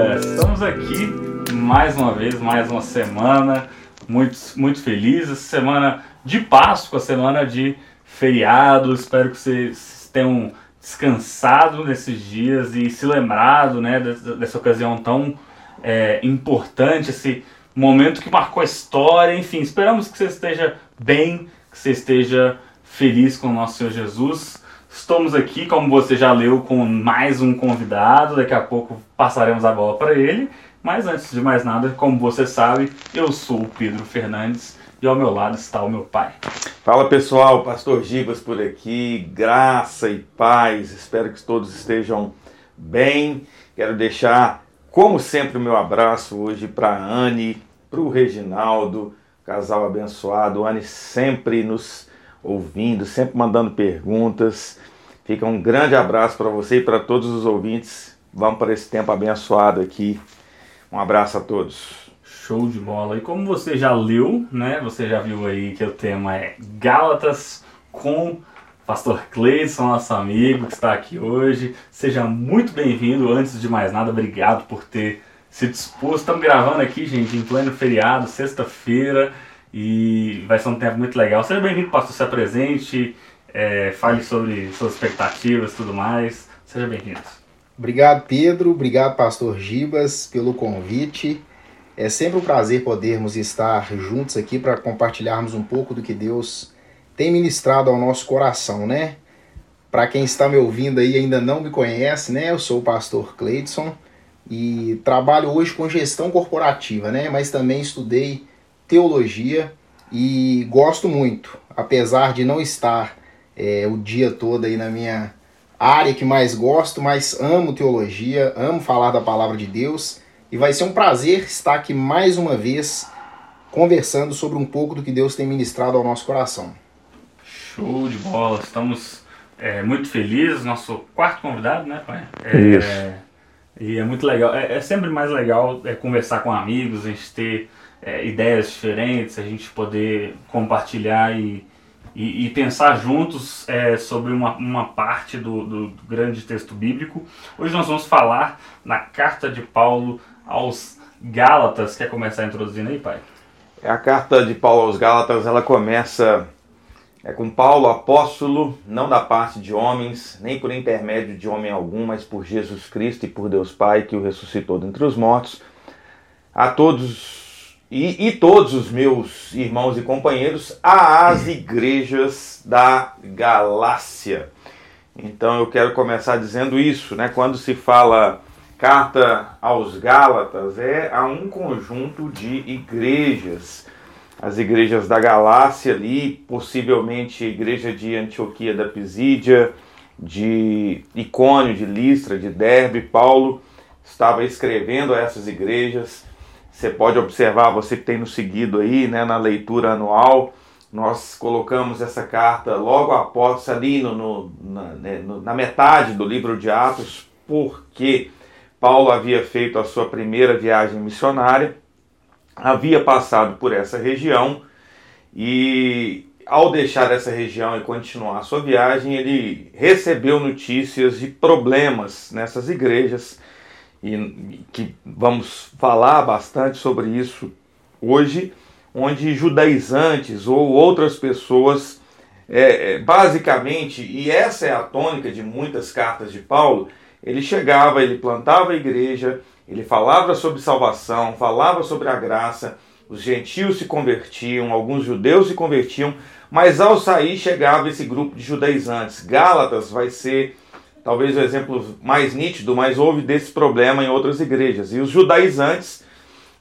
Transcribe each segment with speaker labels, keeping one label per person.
Speaker 1: Aleluia! Estamos aqui mais uma vez, mais uma semana, muito, muito felizes. Semana de Páscoa, semana de feriado. Espero que vocês tenham descansado nesses dias e se lembrado né, dessa, dessa ocasião tão é, importante, esse momento que marcou a história. Enfim, esperamos que você esteja bem, que você esteja feliz com o nosso Senhor Jesus. Estamos aqui, como você já leu, com mais um convidado. Daqui a pouco passaremos a bola para ele. Mas antes de mais nada, como você sabe, eu sou o Pedro Fernandes e ao meu lado está o meu pai.
Speaker 2: Fala pessoal, Pastor Gibas por aqui, graça e paz. Espero que todos estejam bem. Quero deixar, como sempre, o meu abraço hoje para a Anne, para o Reginaldo, casal abençoado. Anne sempre nos ouvindo, sempre mandando perguntas. Fica um grande abraço para você e para todos os ouvintes. Vamos para esse tempo abençoado aqui. Um abraço a todos.
Speaker 1: Show de bola. E como você já leu, né? Você já viu aí que o tema é Gálatas com Pastor Cleison, nosso amigo que está aqui hoje. Seja muito bem-vindo. Antes de mais nada, obrigado por ter se disposto. Estamos gravando aqui, gente, em pleno feriado, sexta-feira, e vai ser um tempo muito legal. Seja bem-vindo, pastor, se apresente é, fale sobre suas expectativas e tudo mais. Seja bem-vindo.
Speaker 3: Obrigado, Pedro. Obrigado, Pastor Gibas, pelo convite. É sempre um prazer podermos estar juntos aqui para compartilharmos um pouco do que Deus tem ministrado ao nosso coração, né? Para quem está me ouvindo aí e ainda não me conhece, né? Eu sou o pastor Cleidson e trabalho hoje com gestão corporativa, né? Mas também estudei teologia e gosto muito, apesar de não estar é, o dia todo aí na minha área que mais gosto, mas amo teologia, amo falar da palavra de Deus e vai ser um prazer estar aqui mais uma vez conversando sobre um pouco do que Deus tem ministrado ao nosso coração.
Speaker 1: Show de bola, estamos é, muito felizes, nosso quarto convidado, né, pai? É,
Speaker 2: Isso.
Speaker 1: E é muito legal, é, é sempre mais legal é, conversar com amigos, a gente ter é, ideias diferentes, a gente poder compartilhar e e, e pensar juntos é, sobre uma, uma parte do, do, do, grande texto bíblico. Hoje nós vamos falar na carta de Paulo aos Gálatas. Quer começar introduzindo aí, pai?
Speaker 2: É a carta de Paulo aos Gálatas, ela começa é com Paulo, apóstolo, não da parte de homens, nem por intermédio de homem algum, mas por Jesus Cristo e por Deus Pai, que o ressuscitou dentre os mortos. A todos e, e, todos os meus irmãos e companheiros às igrejas da Galácia. Então eu quero começar dizendo isso, né? Quando se fala carta aos Gálatas, é a um conjunto de igrejas. As igrejas da Galácia ali, possivelmente a igreja de Antioquia da Pisídia, de Icônio, de Listra, de Derbe, Paulo estava escrevendo a essas igrejas você pode observar, você que tem nos seguido aí, né, na leitura anual, nós colocamos essa carta logo após, ali no, no, na, né, no, na metade do livro de Atos, porque Paulo havia feito a sua primeira viagem missionária, havia passado por essa região e ao deixar essa região e continuar a sua viagem, ele recebeu notícias de problemas nessas igrejas e que vamos falar bastante sobre isso hoje, onde judaizantes ou outras pessoas, é, é, basicamente, e essa é a tônica de muitas cartas de Paulo, ele chegava, ele plantava a igreja, ele falava sobre salvação, falava sobre a graça, os gentios se convertiam, alguns judeus se convertiam, mas ao sair chegava esse grupo de judaizantes. Gálatas vai ser talvez o exemplo mais nítido, mas houve desse problema em outras igrejas. E os judaizantes,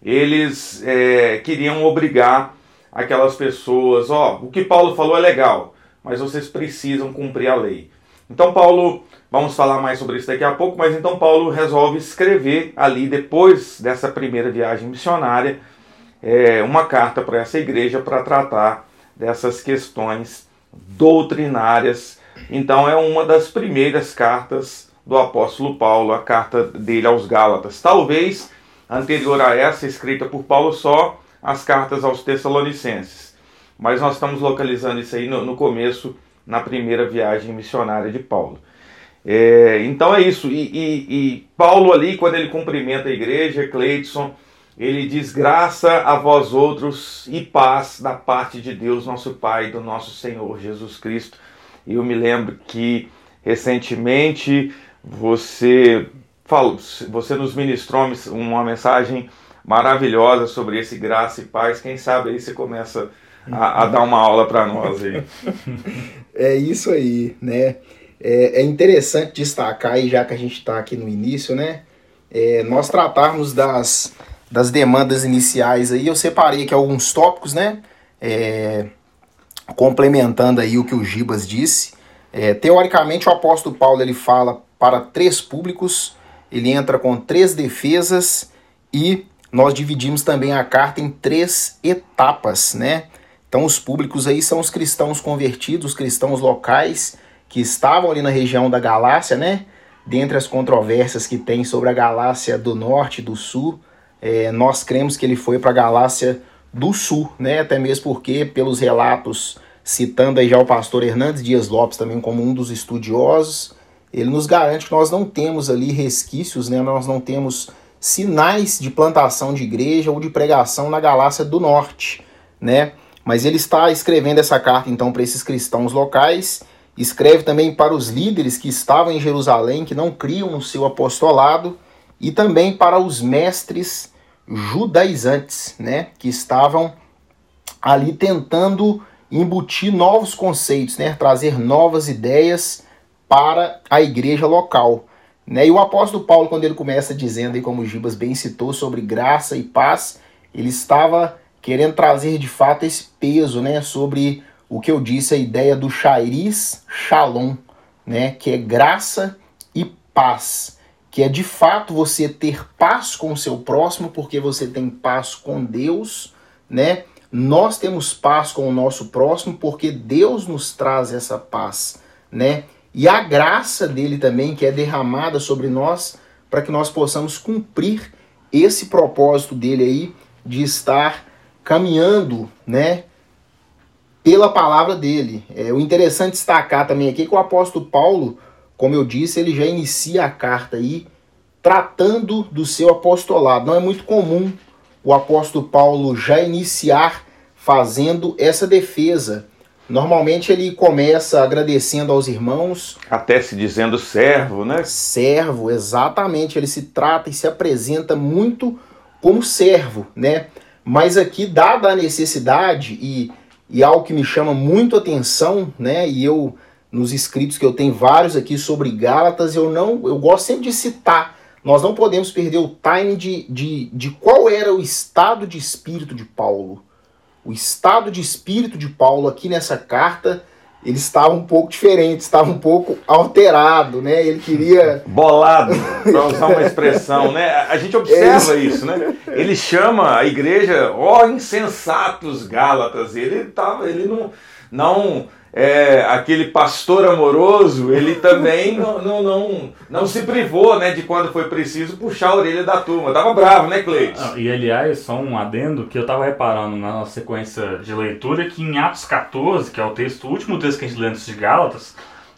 Speaker 2: eles é, queriam obrigar aquelas pessoas, ó, oh, o que Paulo falou é legal, mas vocês precisam cumprir a lei. Então Paulo, vamos falar mais sobre isso daqui a pouco, mas então Paulo resolve escrever ali, depois dessa primeira viagem missionária, é, uma carta para essa igreja para tratar dessas questões doutrinárias então é uma das primeiras cartas do apóstolo Paulo, a carta dele aos Gálatas. Talvez anterior a essa, escrita por Paulo, só as cartas aos Tessalonicenses. Mas nós estamos localizando isso aí no, no começo, na primeira viagem missionária de Paulo. É, então é isso. E, e, e, Paulo ali, quando ele cumprimenta a igreja, Cleidson, ele diz graça a vós outros e paz da parte de Deus, nosso Pai, do nosso Senhor Jesus Cristo. E eu me lembro que recentemente você falou, você nos ministrou uma mensagem maravilhosa sobre esse graça e paz. Quem sabe aí você começa a, a dar uma aula para nós aí.
Speaker 3: É isso aí, né? É, é interessante destacar aí, já que a gente está aqui no início, né? É, nós tratarmos das, das demandas iniciais aí, eu separei aqui alguns tópicos, né? É, complementando aí o que o Gibas disse. É, teoricamente, o apóstolo Paulo ele fala para três públicos, ele entra com três defesas e nós dividimos também a carta em três etapas, né? Então, os públicos aí são os cristãos convertidos, os cristãos locais que estavam ali na região da Galácia, né? Dentre as controvérsias que tem sobre a Galácia do Norte e do Sul, é, nós cremos que ele foi para a Galácia do Sul, né? Até mesmo porque, pelos relatos, citando aí já o pastor Hernandes Dias Lopes também como um dos estudiosos, ele nos garante que nós não temos ali resquícios, né? Nós não temos sinais de plantação de igreja ou de pregação na Galácia do Norte, né? Mas ele está escrevendo essa carta então para esses cristãos locais Escreve também para os líderes que estavam em Jerusalém, que não criam no seu apostolado, e também para os mestres judaizantes, né, que estavam ali tentando embutir novos conceitos, né, trazer novas ideias para a igreja local. Né? E o apóstolo Paulo, quando ele começa dizendo, aí, como Gibas bem citou, sobre graça e paz, ele estava querendo trazer de fato esse peso né, sobre o que eu disse, a ideia do Shairis Shalom, né, que é graça e paz, que é de fato você ter paz com o seu próximo, porque você tem paz com Deus, né? Nós temos paz com o nosso próximo porque Deus nos traz essa paz, né? E a graça dele também que é derramada sobre nós para que nós possamos cumprir esse propósito dele aí de estar caminhando, né, pela palavra dele. É, o interessante destacar também aqui que o apóstolo Paulo, como eu disse, ele já inicia a carta aí tratando do seu apostolado. Não é muito comum o apóstolo Paulo já iniciar fazendo essa defesa. Normalmente ele começa agradecendo aos irmãos.
Speaker 2: Até se dizendo servo, né?
Speaker 3: Servo, exatamente. Ele se trata e se apresenta muito como servo, né? Mas aqui, dada a necessidade e e algo que me chama muito atenção, né? E eu nos escritos que eu tenho vários aqui sobre Gálatas, eu não, eu gosto sempre de citar. Nós não podemos perder o time de, de, de qual era o estado de espírito de Paulo. O estado de espírito de Paulo aqui nessa carta ele estava um pouco diferente, estava um pouco alterado, né? Ele queria.
Speaker 2: Bolado, para usar uma expressão, né? A gente observa é isso. né? Ele chama a igreja, ó, oh, insensatos Gálatas. Ele tava, ele não. não é, aquele pastor amoroso, ele também não, não, não, não, se privou né, de quando foi preciso puxar a orelha da turma. Tava bravo, né, Cleiton?
Speaker 1: E aliás, só um adendo que eu tava reparando na sequência de leitura que em Atos 14, que é o texto, o último texto que a gente lê antes de Gálatas,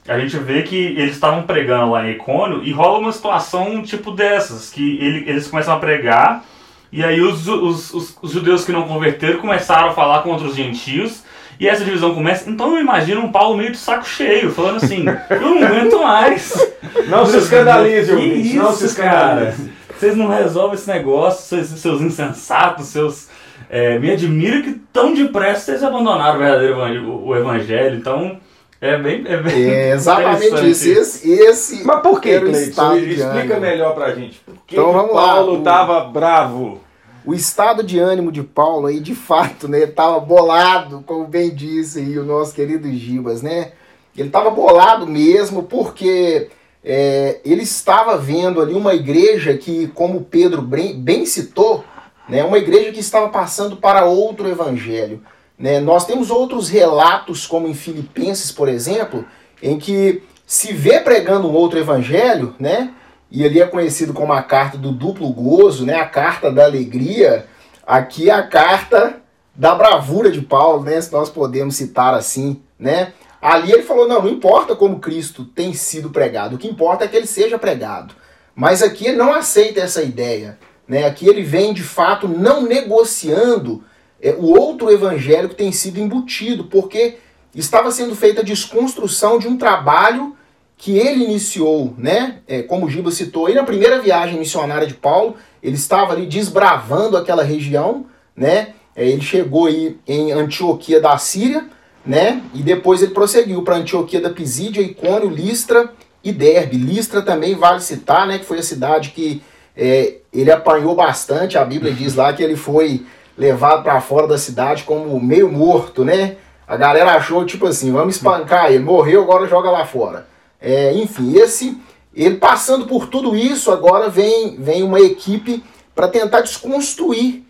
Speaker 1: a gente vê que eles estavam pregando lá em Icônio e rola uma situação tipo dessas, que ele, eles começam a pregar e aí os, os, os, os judeus que não converteram começaram a falar com outros gentios e essa divisão começa. Então eu imagino um Paulo meio de saco cheio, falando assim: eu não aguento mais.
Speaker 2: Não se escandalize, ouvinte. Não se escandalize.
Speaker 1: Cara? Vocês não resolvem esse negócio, seus, seus insensatos, seus. É, me admira que tão depressa vocês abandonaram o verdadeiro evangelho, o evangelho. Então. É bem. É, bem
Speaker 3: é exatamente isso. Esse, esse
Speaker 2: Mas por que, Cleiton? Explica melhor pra gente. Por que, então, que Paulo estava bravo?
Speaker 3: O estado de ânimo de Paulo aí, de fato, né, estava bolado, como bem disse aí o nosso querido Gibas, né? Ele estava bolado mesmo porque é, ele estava vendo ali uma igreja que, como Pedro bem citou, né, uma igreja que estava passando para outro evangelho. Né? Nós temos outros relatos, como em Filipenses, por exemplo, em que se vê pregando um outro evangelho, né? E ali é conhecido como a carta do duplo gozo, né? A carta da alegria. Aqui é a carta da bravura de Paulo, né? Se nós podemos citar assim, né? Ali ele falou: não, não importa como Cristo tem sido pregado, o que importa é que ele seja pregado. Mas aqui ele não aceita essa ideia. Né? Aqui ele vem de fato não negociando é, o outro evangelho que tem sido embutido, porque estava sendo feita a desconstrução de um trabalho que ele iniciou, né? É, como o Giba citou, aí na primeira viagem missionária de Paulo, ele estava ali desbravando aquela região, né? É, ele chegou aí em Antioquia da Síria, né? E depois ele prosseguiu para Antioquia da Pisídia, Icônio, Listra e Derbe. Listra também vale citar, né? Que foi a cidade que é, ele apanhou bastante. A Bíblia diz lá que ele foi levado para fora da cidade como meio morto, né? A galera achou tipo assim, vamos espancar ele, morreu, agora joga lá fora. É, enfim, esse ele passando por tudo isso, agora vem, vem uma equipe para tentar desconstruir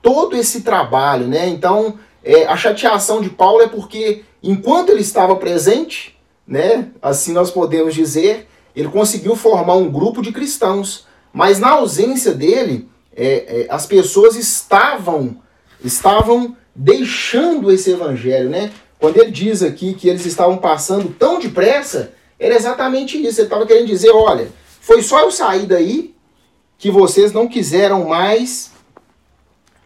Speaker 3: todo esse trabalho, né? Então, é, a chateação de Paulo é porque enquanto ele estava presente, né, assim nós podemos dizer, ele conseguiu formar um grupo de cristãos, mas na ausência dele, é, é, as pessoas estavam estavam deixando esse evangelho, né? Quando ele diz aqui que eles estavam passando tão depressa, era exatamente isso. Ele estava querendo dizer: olha, foi só eu sair daí que vocês não quiseram mais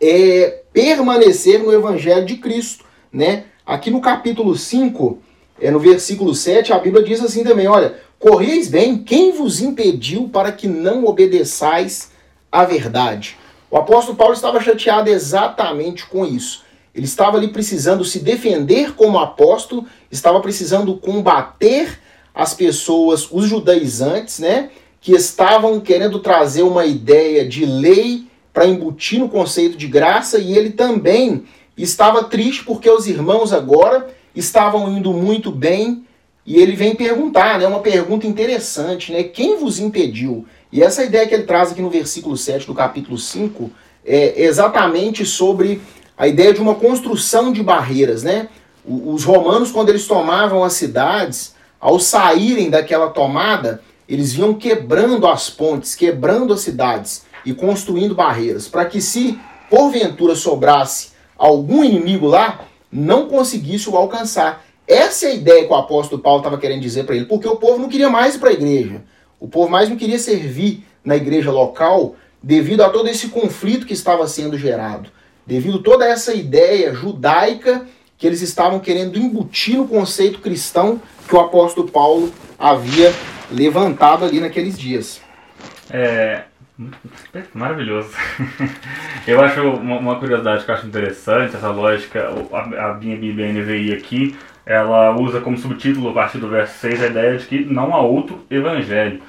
Speaker 3: é, permanecer no Evangelho de Cristo. Né? Aqui no capítulo 5, é, no versículo 7, a Bíblia diz assim também: olha, correis bem, quem vos impediu para que não obedeçais à verdade? O apóstolo Paulo estava chateado exatamente com isso. Ele estava ali precisando se defender como apóstolo, estava precisando combater as pessoas, os judaizantes, né, que estavam querendo trazer uma ideia de lei para embutir no conceito de graça, e ele também estava triste porque os irmãos agora estavam indo muito bem, e ele vem perguntar, né, uma pergunta interessante, né, quem vos impediu? E essa ideia que ele traz aqui no versículo 7 do capítulo 5 é exatamente sobre a ideia de uma construção de barreiras, né? Os romanos, quando eles tomavam as cidades, ao saírem daquela tomada, eles vinham quebrando as pontes, quebrando as cidades e construindo barreiras, para que se porventura sobrasse algum inimigo lá, não conseguisse o alcançar. Essa é a ideia que o apóstolo Paulo estava querendo dizer para ele, porque o povo não queria mais ir para a igreja. O povo mais não queria servir na igreja local devido a todo esse conflito que estava sendo gerado, devido a toda essa ideia judaica que eles estavam querendo embutir no conceito cristão que o apóstolo Paulo havia levantado ali naqueles dias.
Speaker 1: É. Maravilhoso. Eu acho uma, uma curiosidade que eu acho interessante, essa lógica, a, a minha Bíblia NVI aqui, ela usa como subtítulo, a partir do verso 6, a ideia de que não há outro evangelho.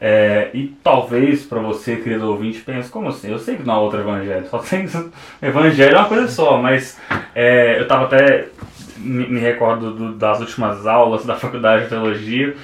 Speaker 1: É, e talvez para você, querido ouvinte, pense, como assim? Eu sei que não há outro evangelho, só tem evangelho é uma coisa só, mas é, eu estava até, me, recordo do, das últimas aulas da faculdade de teologia,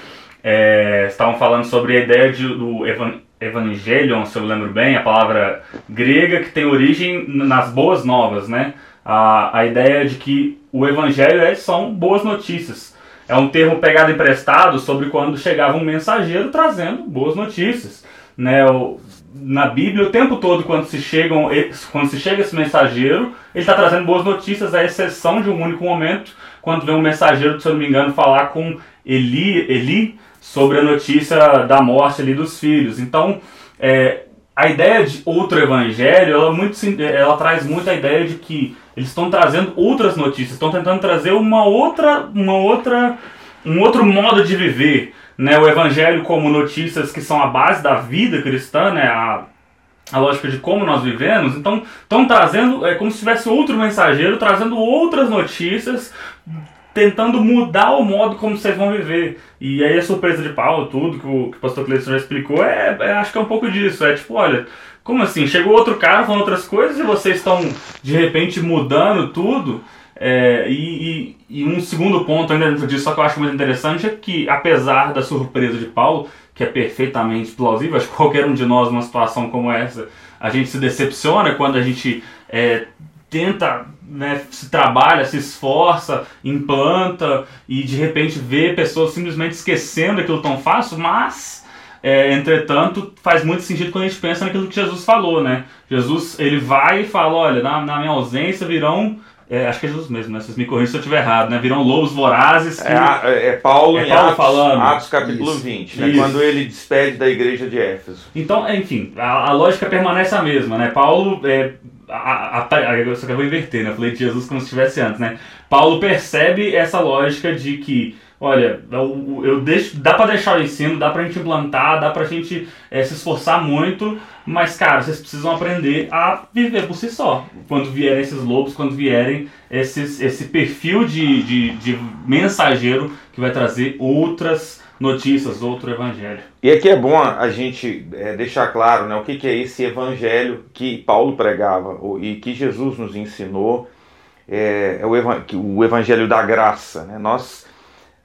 Speaker 1: é, estavam falando sobre a ideia de, do evan, evangelion, se eu lembro bem, a palavra grega que tem origem nas boas novas, né? A, a ideia de que o evangelho é, são boas notícias é um termo pegado emprestado sobre quando chegava um mensageiro trazendo boas notícias. Né? O, na Bíblia, o tempo todo, quando se, chegam, quando se chega esse mensageiro, ele está trazendo boas notícias, à exceção de um único momento, quando vem um mensageiro, se eu não me engano, falar com Eli, Eli sobre a notícia da morte ali dos filhos. Então, é, a ideia de outro evangelho, ela, muito, ela traz muito a ideia de que eles estão trazendo outras notícias, estão tentando trazer uma outra, uma outra, um outro modo de viver, né? O evangelho como notícias que são a base da vida cristã, né? A, a lógica de como nós vivemos. Então, estão trazendo, é como se tivesse outro mensageiro trazendo outras notícias, tentando mudar o modo como vocês vão viver. E aí a surpresa de Paulo, tudo que o, que o pastor Cleiton já explicou, é, é, acho que é um pouco disso. É tipo, olha, como assim? Chegou outro cara falando outras coisas e vocês estão de repente mudando tudo? É, e, e, e, um segundo ponto ainda dentro disso, só que eu acho muito interessante, é que apesar da surpresa de Paulo, que é perfeitamente plausível, acho que qualquer um de nós numa situação como essa, a gente se decepciona quando a gente é, tenta, né, se trabalha, se esforça, implanta e de repente vê pessoas simplesmente esquecendo aquilo tão fácil, mas é, entretanto, faz muito sentido quando a gente pensa naquilo que Jesus falou, né? Jesus, ele vai e fala, olha, na, na minha ausência virão É, acho que é Jesus mesmo, né? Vocês me corrigem se eu estiver errado, né? Viram lobos vorazes. Que...
Speaker 2: É, é, Paulo
Speaker 1: É
Speaker 2: em
Speaker 1: Paulo
Speaker 2: Atos,
Speaker 1: falando.
Speaker 2: Atos capítulo
Speaker 3: Isso.
Speaker 2: 20, né?
Speaker 1: Isso.
Speaker 2: quando ele despede da igreja de Éfeso.
Speaker 1: Então, enfim, a, a lógica permanece a mesma, né? Paulo. É, a, a, eu só que eu vou inverter, né? Eu falei de Jesus como se estivesse antes, né? Paulo percebe essa lógica de que, olha, eu, eu deixo, dá pra deixar o ensino, dá pra gente implantar, dá pra gente é, se esforçar muito, mas, cara, vocês precisam aprender a viver por si só. Quando vierem esses lobos, quando vierem esses, esse perfil de, de, de mensageiro que vai trazer outras notícias, outro evangelho.
Speaker 2: E aqui é bom a gente é, deixar claro né, o que, que é esse evangelho que Paulo pregava e que Jesus nos ensinou. É, é o, o evangelho da graça. Né? Nós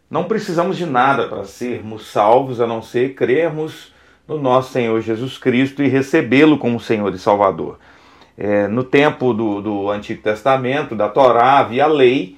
Speaker 2: não precisamos de nada para sermos salvos a não ser crermos no nosso Senhor Jesus Cristo e recebê-lo como Senhor e Salvador. É, no tempo do, do Antigo Testamento, da Torá, havia a lei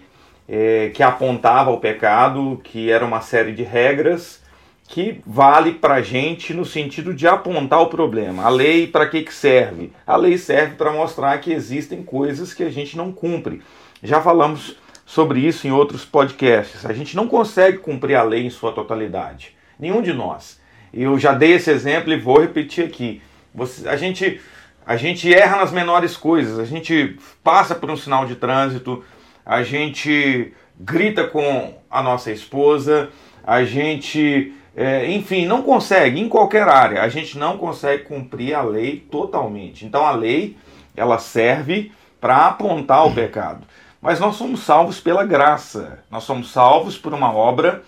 Speaker 2: é, que apontava o pecado, que era uma série de regras que vale para a gente no sentido de apontar o problema. A lei para que, que serve? A lei serve para mostrar que existem coisas que a gente não cumpre. Já falamos sobre isso em outros podcasts. A gente não consegue cumprir a lei em sua totalidade. Nenhum de nós. Eu já dei esse exemplo e vou repetir aqui. Você, a, gente, a gente erra nas menores coisas. A gente passa por um sinal de trânsito, a gente grita com a nossa esposa, a gente, é, enfim, não consegue, em qualquer área, a gente não consegue cumprir a lei totalmente. Então a lei, ela serve para apontar o pecado. Mas nós somos salvos pela graça, nós somos salvos por uma obra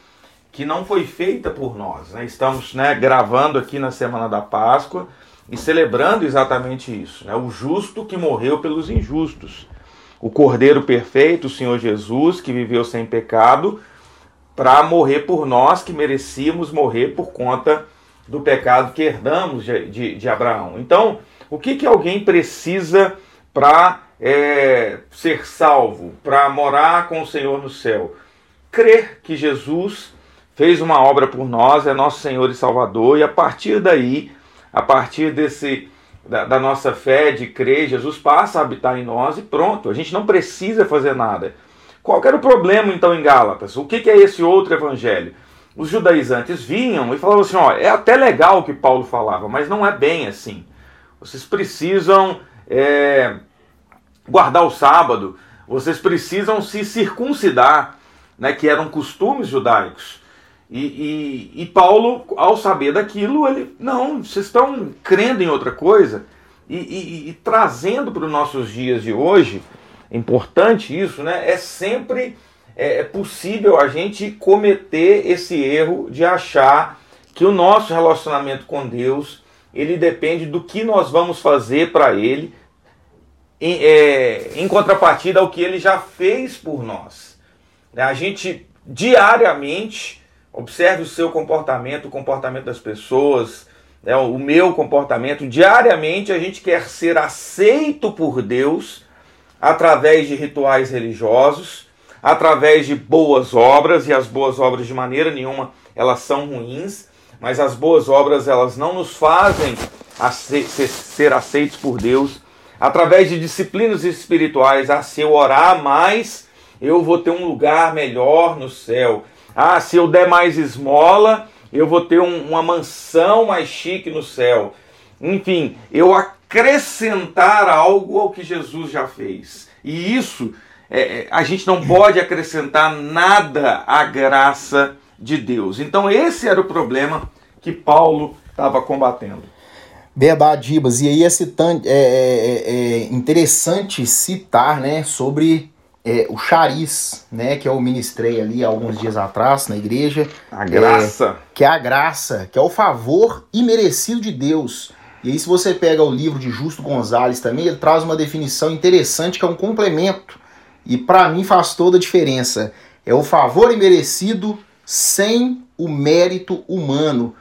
Speaker 2: que não foi feita por nós. né? Estamos né, gravando aqui na semana da Páscoa e celebrando exatamente isso: né? o justo que morreu pelos injustos o Cordeiro perfeito, o Senhor Jesus, que viveu sem pecado, para morrer por nós que merecíamos morrer por conta do pecado que herdamos de, de, de Abraão. Então, o que, que alguém precisa para é, ser salvo, para morar com o Senhor no céu? Crer que Jesus fez uma obra por nós, é nosso Senhor e Salvador, e a partir daí, a partir desse da, da, nossa fé, de crer, Jesus passa a habitar em nós e pronto, a gente não precisa fazer nada. Qual era o problema então em Gálatas? O que, que é esse outro evangelho? Os judaizantes vinham e falavam assim: ó, é até legal o que Paulo falava, mas não é bem assim. Vocês precisam é, guardar o sábado, vocês precisam se circuncidar, né, que eram costumes judaicos. E, e, e, Paulo, ao saber daquilo, ele, não, vocês estão crendo em outra coisa e, e, trazendo para os nossos dias de hoje, é importante isso, né? É sempre é, possível a gente cometer esse erro de achar que o nosso relacionamento com Deus ele depende do que nós vamos fazer para Ele, em, é, em contrapartida ao que Ele já fez por nós. A gente diariamente Observe o seu comportamento, o comportamento das pessoas, né, o meu comportamento. Diariamente a gente quer ser aceito por Deus através de rituais religiosos, através de boas obras, e as boas obras de maneira nenhuma elas são ruins, mas as boas obras elas não nos fazem ser aceitos por Deus. Através de disciplinas espirituais, ah, se eu orar mais, eu vou ter um lugar melhor no céu. Ah, se eu der mais esmola, eu vou ter um, uma mansão mais chique no céu. Enfim, eu acrescentar algo ao que Jesus já fez. E isso, é, a gente não pode acrescentar nada à graça de Deus. Então, esse era o problema que Paulo estava combatendo.
Speaker 3: Verdade, Ibas. E aí é, citante, é, é, é interessante citar né, sobre é, o chariz, né, que eu ministrei ali alguns dias atrás na igreja.
Speaker 2: A graça.
Speaker 3: É, que é a graça, que é o favor imerecido de Deus. E aí, se você pega o livro de Justo Gonzalez também, ele traz uma definição interessante que é um complemento. E para mim faz toda a diferença. É o favor imerecido sem o mérito humano.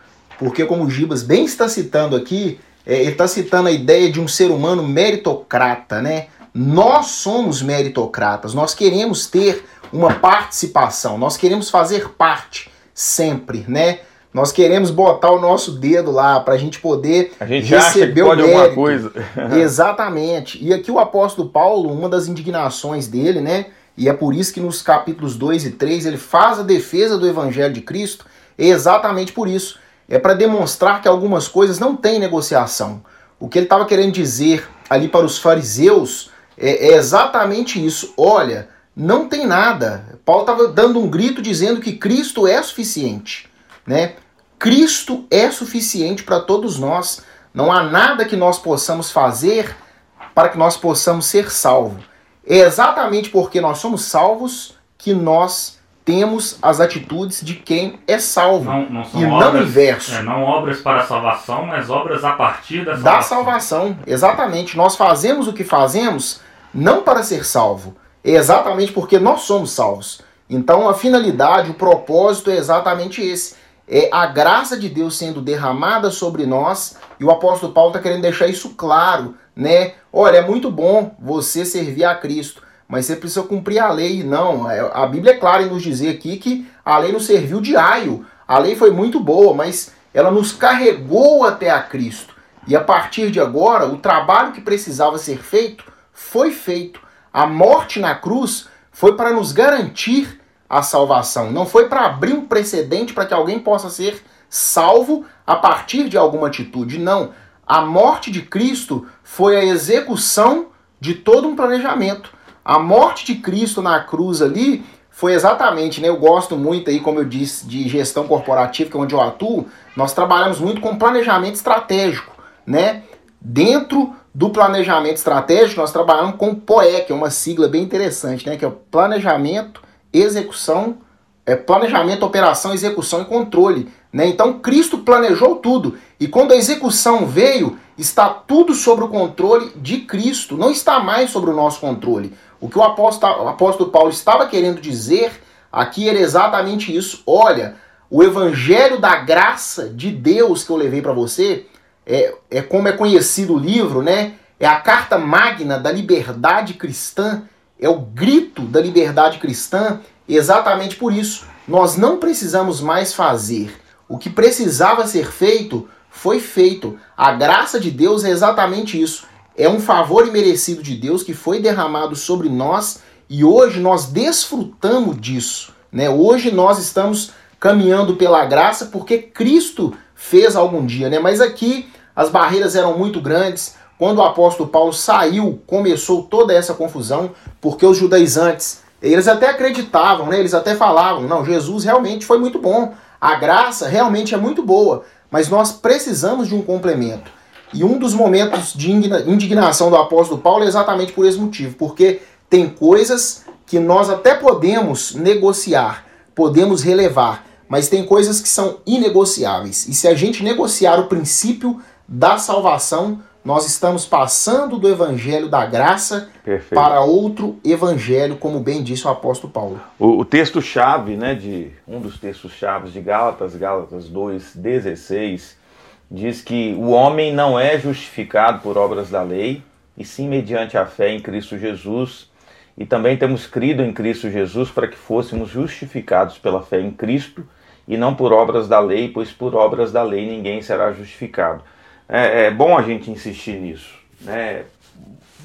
Speaker 3: Porque, como o Gibas bem está citando aqui, é, ele está citando a ideia de um ser humano meritocrata, né? Nós somos meritocratas, nós queremos ter uma participação, nós queremos fazer parte sempre, né? Nós queremos botar o nosso dedo lá para a gente poder
Speaker 2: A gente
Speaker 3: receber
Speaker 2: acha que pode
Speaker 3: o mérito.
Speaker 2: coisa.
Speaker 3: Exatamente. E aqui o apóstolo Paulo, uma das indignações dele, né? E é por isso que nos capítulos 2 e 3 ele faz a defesa do evangelho de Cristo, exatamente por isso. É para demonstrar que algumas coisas não têm negociação. O que ele estava querendo dizer ali para os fariseus é, é exatamente isso. Olha, não tem nada. Paulo estava dando um grito dizendo que Cristo é suficiente, né? Cristo é suficiente para todos nós. Não há nada que nós possamos fazer para que nós possamos ser salvos. É exatamente porque nós somos salvos que nós temos as atitudes de quem é salvo.
Speaker 1: Não, não
Speaker 3: e não
Speaker 1: obras,
Speaker 3: inverso.
Speaker 1: é, não obras para a salvação, mas obras a partir da salvação.
Speaker 3: Da salvação, exatamente. Nós fazemos o que fazemos não para ser salvo, é exatamente porque nós somos salvos. Então a finalidade, o propósito é exatamente esse. É a graça de Deus sendo derramada sobre nós, e o apóstolo Paulo está querendo deixar isso claro, né? Olha, é muito bom você servir a Cristo, mas você precisa cumprir a lei. Não, é- a Bíblia é clara em nos dizer aqui que a lei nos serviu de aio. A lei foi muito boa, mas ela nos carregou até a Cristo. E a partir de agora, o trabalho que precisava ser feito foi feito. A morte na cruz foi para nos garantir a salvação, não foi para abrir um precedente para que alguém possa ser salvo a partir de alguma atitude. Não. A morte de Cristo foi a execução de todo um planejamento. A morte de Cristo na cruz ali foi exatamente, né? Eu gosto muito aí, como eu disse, de gestão corporativa, que é onde eu atuo. Nós trabalhamos muito com planejamento estratégico, né? Dentro do planejamento estratégico, nós trabalhamos com POE, que é uma sigla bem interessante, né? Que é o planejamento, execução, é planejamento, operação, execução e controle. Né? Então Cristo planejou tudo. E quando a execução veio, está tudo sob o controle de Cristo. Não está mais sobre o nosso controle. O que o apóstolo, o apóstolo Paulo estava querendo dizer aqui era exatamente isso. Olha, o evangelho da graça de Deus que eu levei para você é, é como é conhecido o livro, né? É a carta magna da liberdade cristã, é o grito da liberdade cristã. Exatamente por isso, nós não precisamos mais fazer. O que precisava ser feito foi feito. A graça de Deus é exatamente isso. É um favor imerecido de Deus que foi derramado sobre nós e hoje nós desfrutamos disso. Né? Hoje nós estamos caminhando pela graça porque Cristo fez algum dia. Né? Mas aqui as barreiras eram muito grandes. Quando o apóstolo Paulo saiu, começou toda essa confusão, porque os judaizantes, eles até acreditavam, né? eles até falavam, não, Jesus realmente foi muito bom, a graça realmente é muito boa, mas nós precisamos de um complemento. E um dos momentos de indignação do apóstolo Paulo é exatamente por esse motivo, porque tem coisas que nós até podemos negociar, podemos relevar, mas tem coisas que são inegociáveis. E se a gente negociar o princípio da salvação, nós estamos passando do evangelho da graça
Speaker 2: Perfeito.
Speaker 3: para outro evangelho, como bem disse o apóstolo Paulo.
Speaker 2: O, o texto-chave, né, de um dos textos-chaves de Gálatas, Gálatas 2:16, diz que o homem não é justificado por obras da lei, e sim mediante a fé em Cristo Jesus. E também temos crido em Cristo Jesus para que fôssemos justificados pela fé em Cristo e não por obras da lei, pois por obras da lei ninguém será justificado. É, é bom a gente insistir nisso, né?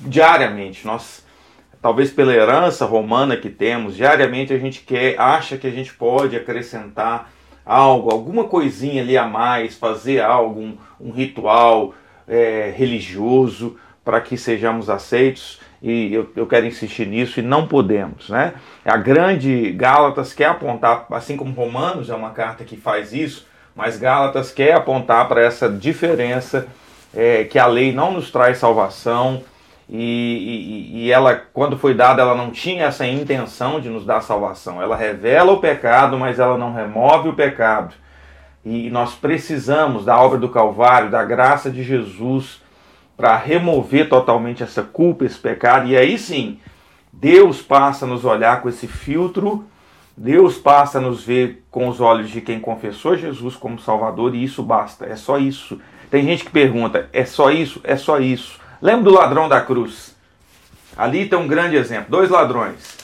Speaker 2: Diariamente, nós, talvez pela herança romana que temos, diariamente a gente quer, acha que a gente pode acrescentar algo, alguma coisinha ali a mais, fazer algo, um, um ritual é, religioso para que sejamos aceitos. E eu, eu quero insistir nisso e não podemos, né? A grande Gálatas quer apontar, assim como Romanos é uma carta que faz isso, mas Gálatas quer apontar para essa diferença é, que a lei não nos traz salvação e, e, ela, quando foi dada, ela não tinha essa intenção de nos dar salvação. Ela revela o pecado, mas ela não remove o pecado. E nós precisamos da obra do Calvário, da graça de Jesus, para remover totalmente essa culpa, esse pecado. E aí sim, Deus passa a nos olhar com esse filtro Deus passa a nos ver com os olhos de quem confessou Jesus como Salvador e isso basta, é só isso. Tem gente que pergunta: é só isso? É só isso. Lembra do ladrão da cruz? Ali tem um grande exemplo: dois ladrões.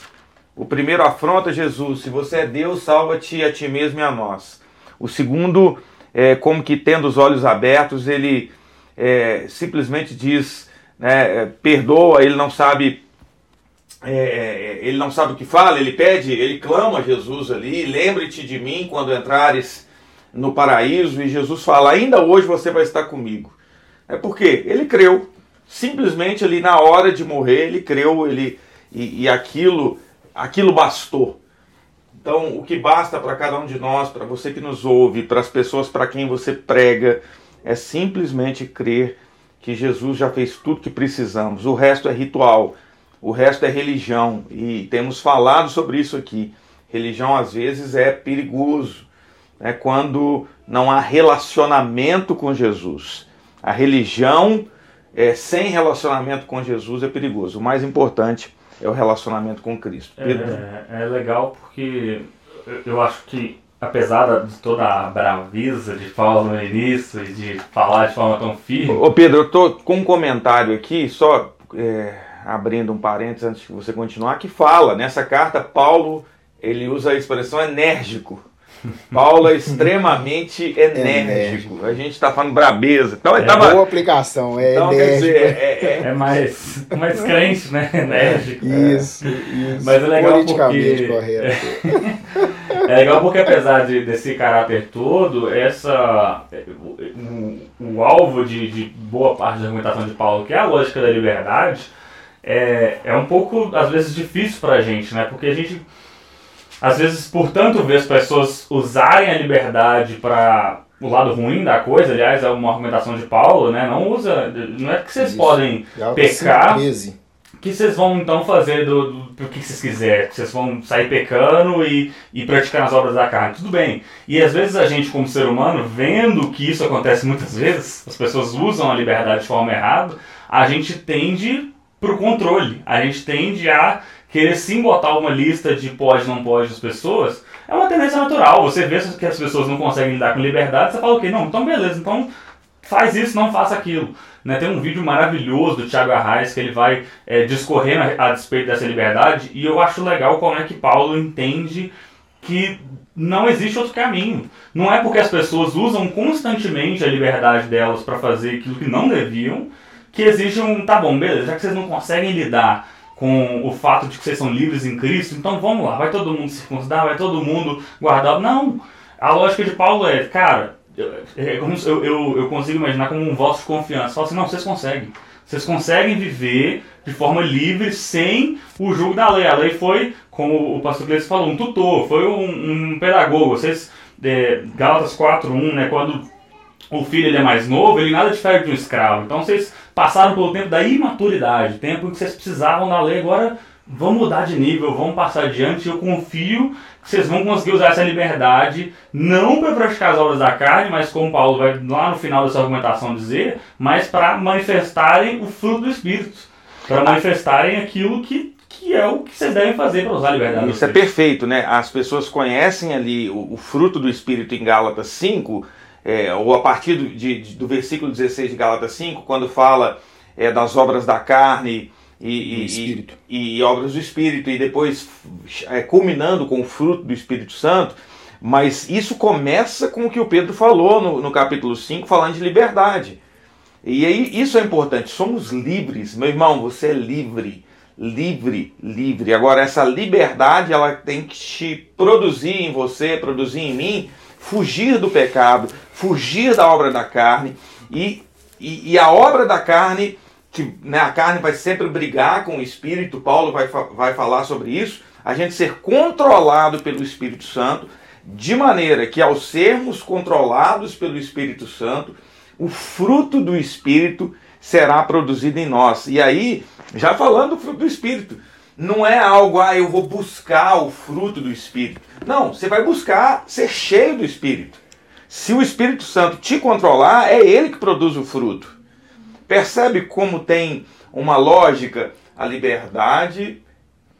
Speaker 2: O primeiro afronta Jesus: se você é Deus, salva-te a ti mesmo e a nós. O segundo, é, como que tendo os olhos abertos, ele é, simplesmente diz, né, é, perdoa, ele não sabe é, é, ele não sabe o que fala, ele pede, ele clama a Jesus ali, lembre-te de mim quando entrares no paraíso, e Jesus fala, ainda hoje você vai estar comigo. É porque ele creu, simplesmente ali na hora de morrer, ele creu, ele e, e aquilo, aquilo bastou. Então, o que basta para cada um de nós, para você que nos ouve, para as pessoas para quem você prega, é simplesmente crer que Jesus já fez tudo que precisamos. O resto é ritual, o resto é religião e temos falado sobre isso aqui. Religião às vezes é perigoso, né? quando não há relacionamento com Jesus. A religião é, sem relacionamento com Jesus é perigoso. O mais importante é o relacionamento com Cristo.
Speaker 1: É, é legal porque eu acho que apesar de toda a braveza de Paulo no início e de falar de forma tão firme.
Speaker 2: Ô Pedro, eu tô com um comentário aqui, só é, abrindo um parênteses antes de você continuar, que fala, nessa carta, Paulo ele usa a expressão enérgico. Paulo é extremamente enérgico. A gente está falando brabeza. Então,
Speaker 3: é tava... boa aplicação, é então, enérgico. Dizer,
Speaker 1: é, é, é, mais, mais crente, né? Enérgico.
Speaker 3: Isso, isso.
Speaker 1: Mas é legal
Speaker 3: Politicamente porque... correto.
Speaker 1: é legal porque apesar de, desse caráter todo, essa o, o alvo de, de boa parte da argumentação de Paulo, que é a lógica da liberdade, é, é um pouco, às vezes, difícil para a gente, né? Porque a gente às vezes, por tanto ver as pessoas usarem a liberdade para o lado ruim da coisa, aliás, é uma argumentação de Paulo, né? Não usa, não é que vocês Isso. podem pecar, que vocês vão então fazer do, do, do, que vocês quiserem, que vocês vão sair pecando e, e praticar as obras da carne, tudo bem. E às vezes a gente, como ser humano, vendo que isso acontece muitas vezes, as pessoas usam a liberdade de forma errada, a gente tende para o controle, a gente tende a querer sim botar uma lista de pode não pode das pessoas, é uma tendência natural. Você vê que as pessoas não conseguem lidar com liberdade, você fala, ok, não, então beleza, então faz isso, não faça aquilo. Né, tem um vídeo maravilhoso do Thiago Arraes que ele vai é, discorrendo a, a despeito dessa liberdade e eu acho legal como é que Paulo entende que não existe outro caminho. Não é porque as pessoas usam constantemente a liberdade delas para fazer aquilo que não deviam que existe um, tá bom, beleza, já que vocês não conseguem lidar com o fato de que vocês são livres em Cristo, então vamos lá, vai todo mundo circuncidar, vai todo mundo guardar. Não! A lógica de Paulo é, cara, é eu, eu, eu consigo imaginar como um voto de confiança. Fala assim, não, vocês conseguem. Vocês conseguem viver de forma livre sem o julgo da lei. A lei foi, como o pastor Gleice falou, um tutor, foi um, um pedagogo. Vocês, é, Gálatas 4.1, né, quando o filho ele é mais novo, ele nada difere de um escravo. Então vocês passaram pelo tempo da imaturidade, tempo em que vocês precisavam da lei, agora vão mudar de nível, vão passar adiante. Eu confio que vocês vão conseguir usar essa liberdade, não para praticar as obras da carne, mas como Paulo vai lá no final dessa argumentação dizer, mas para manifestarem o fruto do Espírito, para manifestarem aquilo que, que é o que vocês devem fazer para usar a liberdade.
Speaker 2: Isso é perfeito, né? As pessoas conhecem ali o, o fruto do Espírito em Gálatas 5 é, ou a partir do, de, do versículo 16 de Gálatas 5, quando fala é, das obras da carne e, e, e, e, obras do Espírito, e depois é, culminando com o fruto do Espírito Santo, mas isso começa com o que o Pedro falou no, no capítulo 5, falando de liberdade. E aí isso é importante, somos livres, meu irmão, você é livre, livre, livre. Agora essa liberdade ela tem que te produzir em você, produzir em mim fugir do pecado, fugir da obra da carne e, e, e a obra da carne, que né, a carne vai sempre brigar com o Espírito, Paulo vai, vai falar sobre isso, a gente ser controlado pelo Espírito Santo, de maneira que ao sermos controlados pelo Espírito Santo, o fruto do Espírito será produzido em nós. E aí, já falando do fruto do Espírito, não é algo, ah, eu vou buscar o fruto do Espírito. Não, você vai buscar ser cheio do Espírito. Se o Espírito Santo te controlar, é ele que produz o fruto. Percebe como tem uma lógica? A liberdade,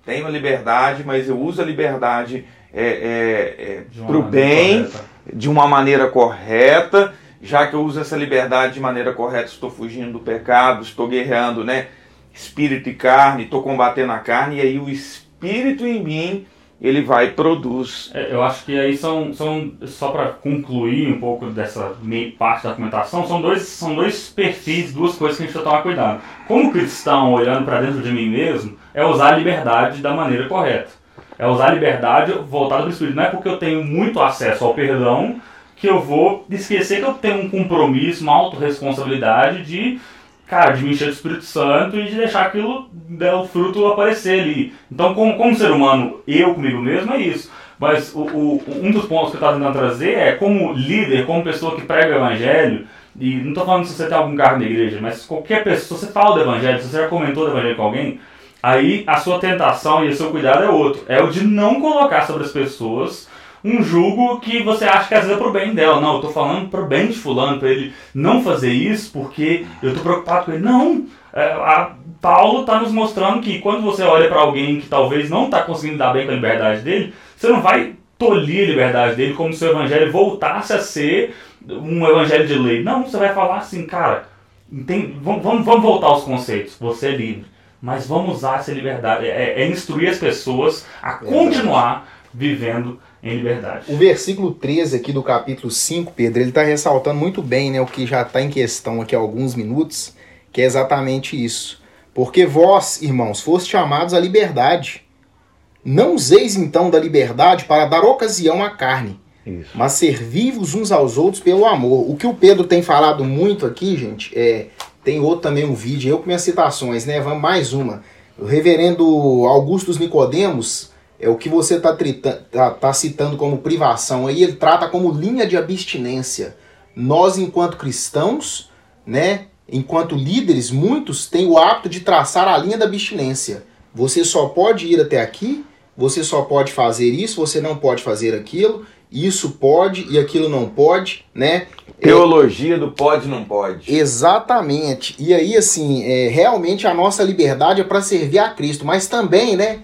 Speaker 2: tenho a liberdade, mas eu uso a liberdade é, é, é, para o bem, correta. de uma maneira correta. Já que eu uso essa liberdade de maneira correta, estou fugindo do pecado, estou guerreando, né? Espírito e carne, estou combatendo a carne, e aí o espírito em mim ele vai produz.
Speaker 1: É, eu acho que aí são, são só para concluir um pouco dessa meia parte da documentação, são dois, são dois perfis, duas coisas que a gente precisa tomar cuidado. Como cristão, olhando para dentro de mim mesmo, é usar a liberdade da maneira correta. É usar a liberdade voltada para o Espírito. Não é porque eu tenho muito acesso ao perdão que eu vou esquecer que eu tenho um compromisso, uma autorresponsabilidade de cara, de me encher do Espírito Santo e de deixar aquilo, né, o fruto aparecer ali. Então, como, como ser humano, eu comigo mesmo é isso. Mas o, o, um dos pontos que eu estava tentando trazer é como líder, como pessoa que prega o evangelho, e não estou falando se você tem algum cargo na igreja, mas qualquer pessoa, se você fala do evangelho, se você já comentou do evangelho com alguém, aí a sua tentação e o seu cuidado é outro. É o de não colocar sobre as pessoas um jugo que você acha que às vezes é pro bem dela. Não, eu tô falando pro bem de fulano, para ele não fazer isso porque eu tô preocupado com ele. Não, é, Paulo tá nos mostrando que quando você olha para alguém que talvez não tá conseguindo dar bem com a liberdade dele, você não vai tolir a liberdade dele como se o evangelho voltasse a ser um evangelho de lei. Não, você vai falar assim, cara, tem, vamos, vamos voltar aos conceitos. Você é livre. Mas vamos usar essa liberdade, é, é instruir as pessoas a continuar vivendo em liberdade.
Speaker 3: O versículo 13 aqui do capítulo 5, Pedro, ele está ressaltando muito bem né, o que já está em questão aqui há alguns minutos, que é exatamente isso. Porque vós, irmãos, foste chamados à liberdade. Não useis então da liberdade para dar ocasião à carne, isso. mas servi-vos uns aos outros pelo amor. O que o Pedro tem falado muito aqui, gente, é. Tem outro também um vídeo, eu com minhas citações, né? Vamos mais uma. O reverendo Augustus Nicodemos, é o que você está tá, tá citando como privação aí, ele trata como linha de abstinência. Nós, enquanto cristãos, né, enquanto líderes, muitos têm o hábito de traçar a linha da abstinência. Você só pode ir até aqui, você só pode fazer isso, você não pode fazer aquilo, isso pode e aquilo não pode, né?
Speaker 2: Teologia é, do pode não pode.
Speaker 3: Exatamente. E aí, assim, é, realmente a nossa liberdade é para servir a Cristo, mas também, né?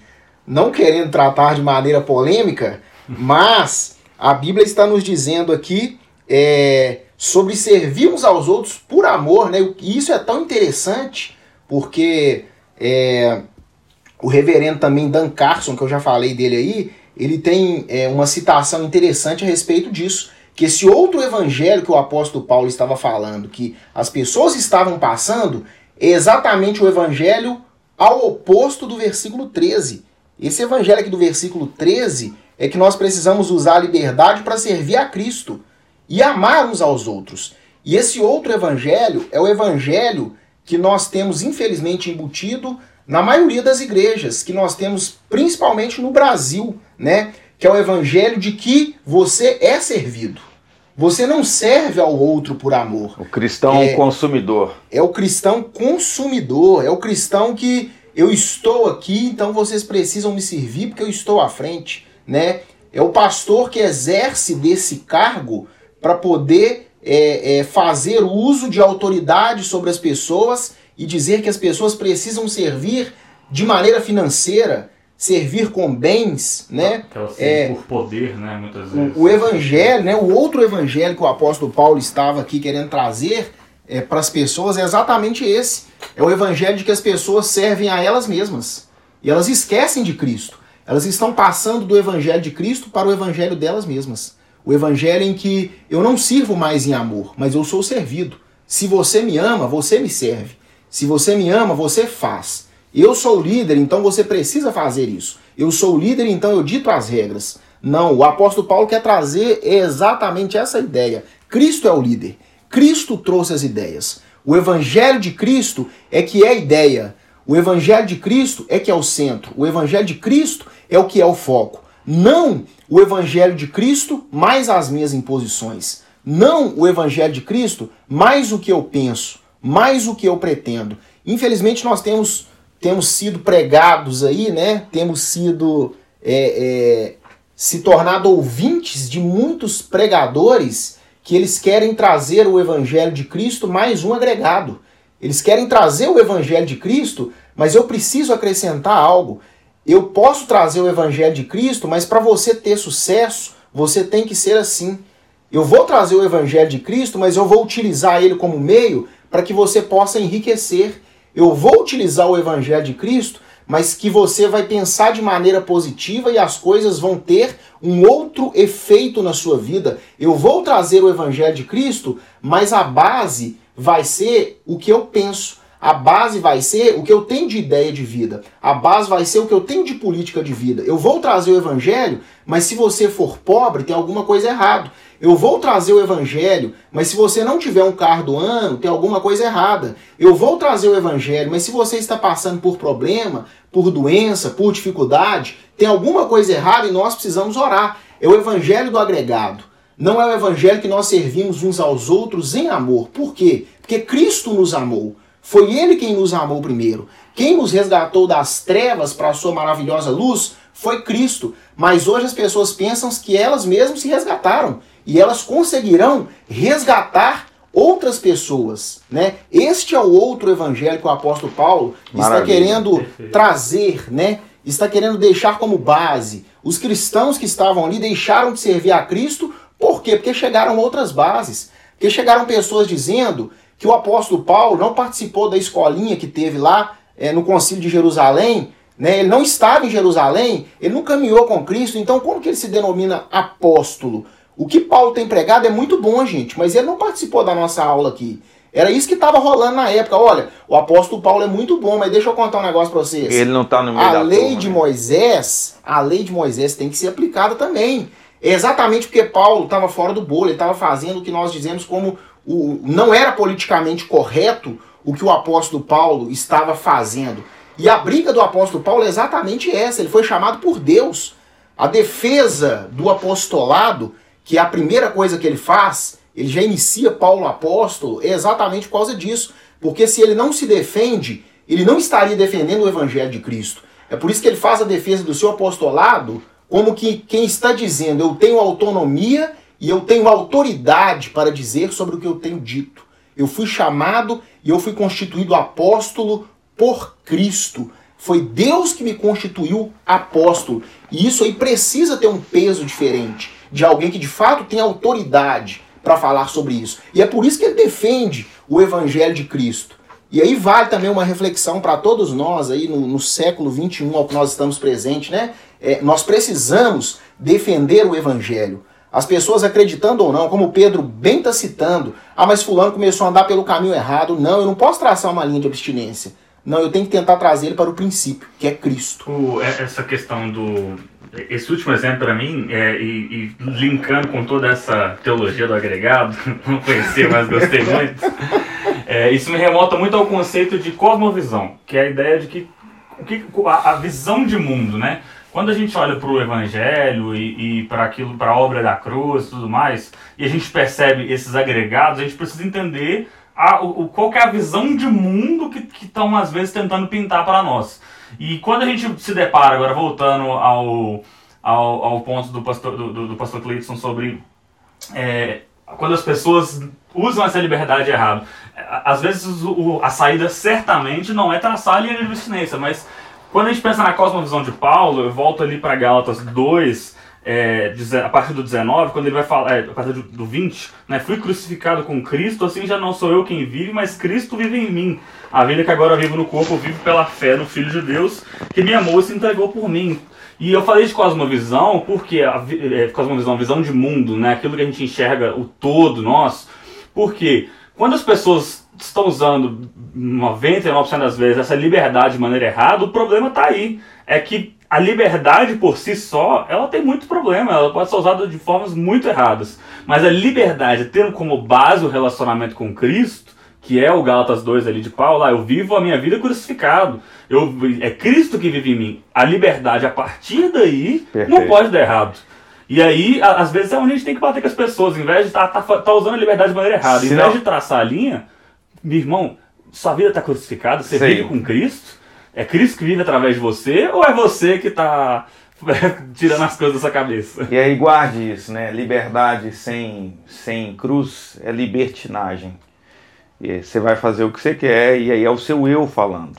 Speaker 3: Não querendo tratar de maneira polêmica, mas a Bíblia está nos dizendo aqui é, sobre servir uns aos outros por amor, né? E isso é tão interessante porque é, o reverendo também Dan Carson, que eu já falei dele aí, ele tem é, uma citação interessante a respeito disso. Que esse outro evangelho que o apóstolo Paulo estava falando, que as pessoas estavam passando, é exatamente o evangelho ao oposto do versículo 13 esse evangelho aqui do versículo 13 é que nós precisamos usar a liberdade para servir a Cristo e amar uns aos outros. E esse outro evangelho é o evangelho que nós temos infelizmente embutido na maioria das igrejas, que nós temos principalmente no Brasil, né? Que é o evangelho de que você é servido. Você não serve ao outro por amor.
Speaker 2: O cristão é, consumidor.
Speaker 3: É o cristão consumidor, é o cristão que eu estou aqui, então vocês precisam me servir porque eu estou à frente, né? É o pastor que exerce desse cargo para poder é, é, fazer uso de autoridade sobre as pessoas e dizer que as pessoas precisam servir de maneira financeira, servir com bens, né?
Speaker 1: É, por poder, né? Muitas vezes.
Speaker 3: O, o evangelho, né? O outro evangelho que o apóstolo Paulo estava aqui querendo trazer é, para as pessoas é exatamente esse. É o evangelho de que as pessoas servem a elas mesmas. E elas esquecem de Cristo. Elas estão passando do evangelho de Cristo para o evangelho delas mesmas. O evangelho em que eu não sirvo mais em amor, mas eu sou servido. Se você me ama, você me serve. Se você me ama, você faz. Eu sou o líder, então você precisa fazer isso. Eu sou o líder, então eu dito as regras. Não, o apóstolo Paulo quer trazer exatamente essa ideia. Cristo é o líder. Cristo trouxe as ideias. O Evangelho de Cristo é que é a ideia. O Evangelho de Cristo é que é o centro. O Evangelho de Cristo é o que é o foco. Não o Evangelho de Cristo mais as minhas imposições. Não o Evangelho de Cristo mais o que eu penso, mais o que eu pretendo. Infelizmente nós temos, temos sido pregados aí, né? Temos sido é, é, se tornado ouvintes de muitos pregadores que eles querem trazer o Evangelho de Cristo mais um agregado. Eles querem trazer o Evangelho de Cristo, mas eu preciso acrescentar algo. Eu posso trazer o Evangelho de Cristo, mas para você ter sucesso, você tem que ser assim. Eu vou trazer o Evangelho de Cristo, mas eu vou utilizar ele como meio para que você possa enriquecer. Eu vou utilizar o Evangelho de Cristo, mas que você vai pensar de maneira positiva e as coisas vão ter um outro efeito na sua vida. Eu vou trazer o Evangelho de Cristo, mas a base vai ser o que eu penso. A base vai ser o que eu tenho de ideia de vida. A base vai ser o que eu tenho de política de vida. Eu vou trazer o evangelho, mas se você for pobre, tem alguma coisa errada. Eu vou trazer o evangelho, mas se você não tiver um carro do ano, tem alguma coisa errada. Eu vou trazer o evangelho, mas se você está passando por problema, por doença, por dificuldade, tem alguma coisa errada e nós precisamos orar. É o evangelho do agregado. Não é o evangelho que nós servimos uns aos outros em amor. Por quê? Porque Cristo nos amou. Foi Ele quem nos amou primeiro. Quem nos resgatou das trevas para a sua maravilhosa luz foi Cristo. Mas hoje as pessoas pensam que elas mesmas se resgataram e elas conseguirão resgatar outras pessoas, né? Este é o outro evangelho que o apóstolo Paulo Maravilha. está querendo Perfeito. trazer, né? Está querendo deixar como base. Os cristãos que estavam ali deixaram de servir a Cristo, por quê? Porque chegaram outras bases. Porque chegaram pessoas dizendo que o apóstolo Paulo não participou da escolinha que teve lá é, no concílio de Jerusalém, né? ele não estava em Jerusalém, ele não caminhou com Cristo, então como que ele se denomina apóstolo? O que Paulo tem pregado é muito bom, gente, mas ele não participou da nossa aula aqui. Era isso que estava rolando na época. Olha, o apóstolo Paulo é muito bom, mas deixa eu contar um negócio para vocês.
Speaker 2: Ele não está no meio
Speaker 3: a
Speaker 2: da
Speaker 3: lei
Speaker 2: turma,
Speaker 3: de
Speaker 2: né?
Speaker 3: Moisés, a lei de Moisés tem que ser aplicada também. É exatamente porque Paulo estava fora do bolo, ele estava fazendo o que nós dizemos como o, não era politicamente correto o que o apóstolo Paulo estava fazendo. E a briga do apóstolo Paulo é exatamente essa. Ele foi chamado por Deus. A defesa do apostolado, que a primeira coisa que ele faz, ele já inicia Paulo apóstolo, é exatamente por causa disso. Porque se ele não se defende, ele não estaria defendendo o evangelho de Cristo. É por isso que ele faz a defesa do seu apostolado como que quem está dizendo eu tenho autonomia e eu tenho autoridade para dizer sobre o que eu tenho dito. Eu fui chamado e eu fui constituído apóstolo por Cristo. Foi Deus que me constituiu apóstolo. E isso aí precisa ter um peso diferente de alguém que de fato tem autoridade para falar sobre isso. E é por isso que ele defende o evangelho de Cristo. E aí vale também uma reflexão para todos nós aí no, no, século 21 ao que nós estamos presentes, né? É, nós precisamos defender o evangelho. As pessoas acreditando ou não, como Pedro bem está citando, ah, mas fulano começou a andar pelo caminho errado. Não, eu não posso traçar uma linha de abstinência. Não, eu tenho que tentar trazer ele para o princípio, que é Cristo.
Speaker 1: O, é, essa questão do. Esse último exemplo para mim, é, e, e, linkando com toda essa teologia do agregado, não conhecia, mas gostei muito, é, isso me remota muito ao conceito de cosmovisão, que é a ideia de que, que a, a visão de mundo, né? Quando a gente olha para o Evangelho e, e para aquilo, para a obra da cruz e tudo mais, e a gente percebe esses agregados, a gente precisa entender a, o, qual é a visão de mundo que estão às vezes tentando pintar para nós. E quando a gente se depara, agora voltando ao, ao, ao ponto do pastor, do, do pastor Cleiton sobre é, quando as pessoas usam essa liberdade errado. Às vezes o, a saída certamente não é traçar a linha de abstinência, mas quando a gente pensa na cosmovisão de Paulo, eu volto ali para Gálatas 2, é, a partir do 19, quando ele vai falar, é, a partir do 20, né, fui crucificado com Cristo, assim já não sou eu quem vive, mas Cristo vive em mim. A vida que agora vivo no corpo, vivo pela fé no Filho de Deus, que me amou e se entregou por mim. E eu falei de cosmovisão porque a é, cosmovisão, visão de mundo, né, aquilo que a gente enxerga o todo nosso, porque quando as pessoas estão usando 99% das vezes essa liberdade de maneira errada, o problema está aí. É que a liberdade por si só, ela tem muito problema, ela pode ser usada de formas muito erradas. Mas a liberdade, tendo como base o relacionamento com Cristo, que é o Gálatas 2 ali de Paulo, lá, eu vivo a minha vida crucificado. Eu, é Cristo que vive em mim. A liberdade, a partir daí, Perfeito. não pode dar errado. E aí, às vezes, é onde a gente tem que bater com as pessoas. Em vez de estar tá, tá, tá usando a liberdade de maneira errada, em vez de traçar a linha, meu irmão, sua vida está crucificada, você Sei. vive com Cristo? É Cristo que vive através de você ou é você que está tirando as coisas da sua cabeça?
Speaker 2: E aí guarde isso, né? Liberdade sem, sem cruz é libertinagem. E você vai fazer o que você quer e aí é o seu eu falando.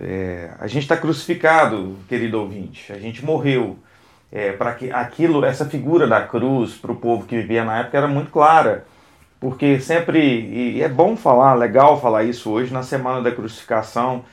Speaker 2: É, a gente está crucificado, querido ouvinte. A gente morreu. É, para que aquilo, essa figura da cruz para o povo que vivia na época era muito clara porque sempre, e é bom falar, legal falar isso hoje, na semana da crucificação,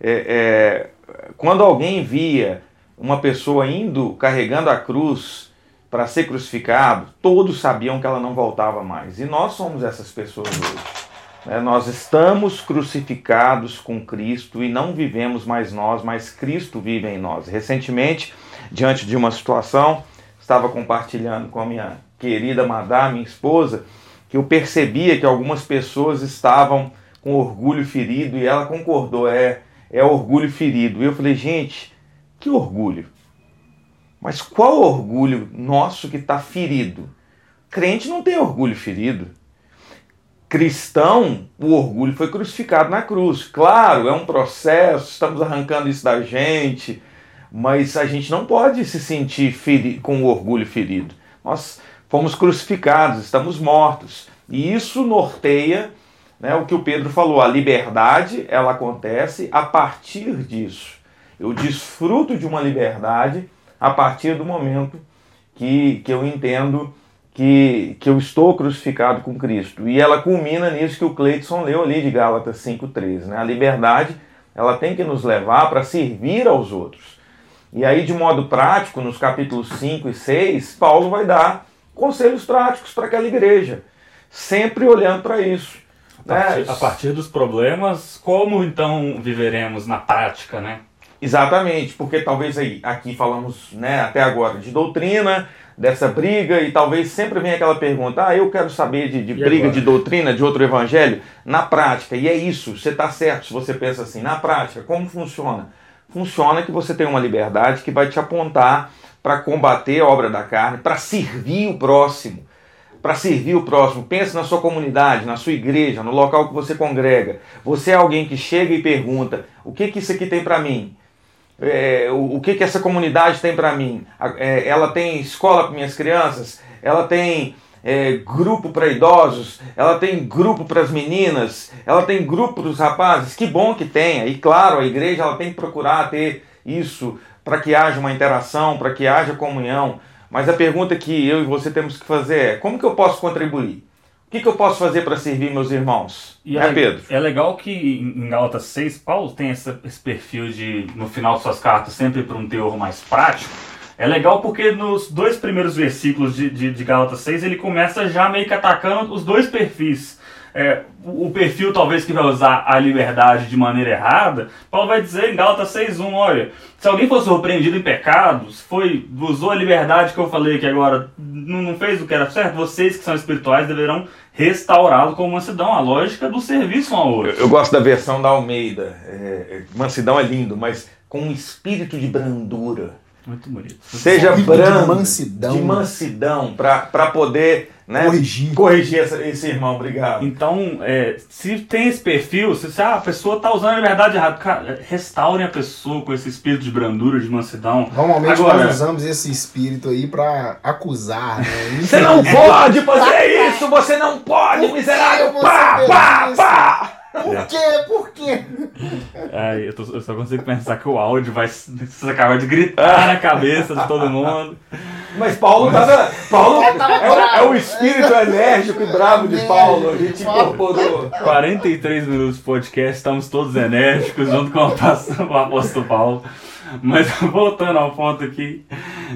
Speaker 2: é, quando alguém via uma pessoa indo carregando a cruz para ser crucificado, todos sabiam que ela não voltava mais. E nós somos essas pessoas hoje. Né? Nós estamos crucificados com Cristo e não vivemos mais nós, mas Cristo vive em nós. Recentemente, diante de uma situação, estava compartilhando com a minha querida madame, minha esposa, que eu percebia que algumas pessoas estavam com orgulho ferido e ela concordou, é, é orgulho ferido. E eu falei, gente, que orgulho? Mas qual orgulho nosso que está ferido? Crente não tem orgulho ferido. Cristão, o orgulho foi crucificado na cruz. Claro, é um processo, estamos arrancando isso da gente, mas a gente não pode se sentir com o orgulho ferido. Nós fomos crucificados, estamos mortos. E isso norteia né, o que o Pedro falou, a liberdade ela acontece a partir disso. Eu desfruto de uma liberdade a partir do momento que, que eu entendo que, que eu estou crucificado com Cristo. E ela culmina nisso que o Cleiton leu ali de Gálatas 5,13. Né? A liberdade ela tem que nos levar para servir aos outros. E aí, de modo prático, nos capítulos 5 e 6, Paulo vai dar conselhos práticos para aquela igreja, sempre olhando para isso.
Speaker 1: A partir, né? a partir dos problemas, como então viveremos na prática, né?
Speaker 2: Exatamente, porque talvez aí, aqui falamos né, até agora de doutrina, dessa briga, e talvez sempre venha aquela pergunta: ah, eu quero saber de, de briga agora? de doutrina, de outro evangelho, na prática. E é isso, você está certo se você pensa assim, na prática, como funciona? Funciona que você tem uma liberdade que vai te apontar para combater a obra da carne, para servir o próximo para servir o próximo. Pense na sua comunidade, na sua igreja, no local que você congrega. Você é alguém que chega e pergunta: o que, que isso aqui tem para mim? É, o, o, que, que essa comunidade tem para mim? É, ela tem escola para minhas crianças? Ela tem é, grupo para idosos? Ela tem grupo para as meninas? Ela tem grupo para os rapazes? Que bom que tenha. E claro, a igreja ela tem que procurar ter isso para que haja uma interação, para que haja comunhão. Mas a pergunta que eu e você temos que fazer é: como que eu posso contribuir? O que, que eu posso fazer para servir meus irmãos?
Speaker 1: E é, Pedro? É legal que em Gálatas 6, Paulo tem essa, esse perfil de, no final de suas cartas, sempre para um teor mais prático. É legal porque nos dois primeiros versículos de, de, de Gálatas 6, ele começa já meio que atacando os dois perfis é, o perfil talvez que vai usar a liberdade de maneira errada, Paulo vai dizer em Gálatas 6.1, olha, se alguém for surpreendido em pecados, foi, usou a liberdade que eu falei que agora não, não fez o que era certo, vocês que são espirituais deverão restaurá-lo com mansidão, a lógica do serviço um ao outro.
Speaker 2: Eu, eu gosto da versão da Almeida, é, é mansidão é lindo, mas com um espírito de brandura.
Speaker 1: Muito bonito.
Speaker 2: Seja brando, de mansidão, de mansidão para poder né?
Speaker 3: Corrigir.
Speaker 2: Corrigir essa, esse irmão, obrigado.
Speaker 1: Então, é, se tem esse perfil, se, se ah, a pessoa está usando a liberdade errada, cara, restaurem a pessoa com esse espírito de brandura, de mansidão.
Speaker 3: Normalmente Agora, nós usamos esse espírito aí para acusar, né?
Speaker 2: Você não pode fazer isso, você não pode, miserável! Pá, pá, pá!
Speaker 3: Por quê? Por quê?
Speaker 1: É, eu, tô, eu, só consigo pensar que o áudio vai acabar de gritar na cabeça de todo mundo.
Speaker 2: Mas Paulo tava. Paulo é, é, o espírito enérgico e bravo de Paulo. A gente incorporou.
Speaker 1: 43 minutos de podcast, estamos todos enérgicos junto com o apóstolo Paulo. Mas voltando ao ponto aqui,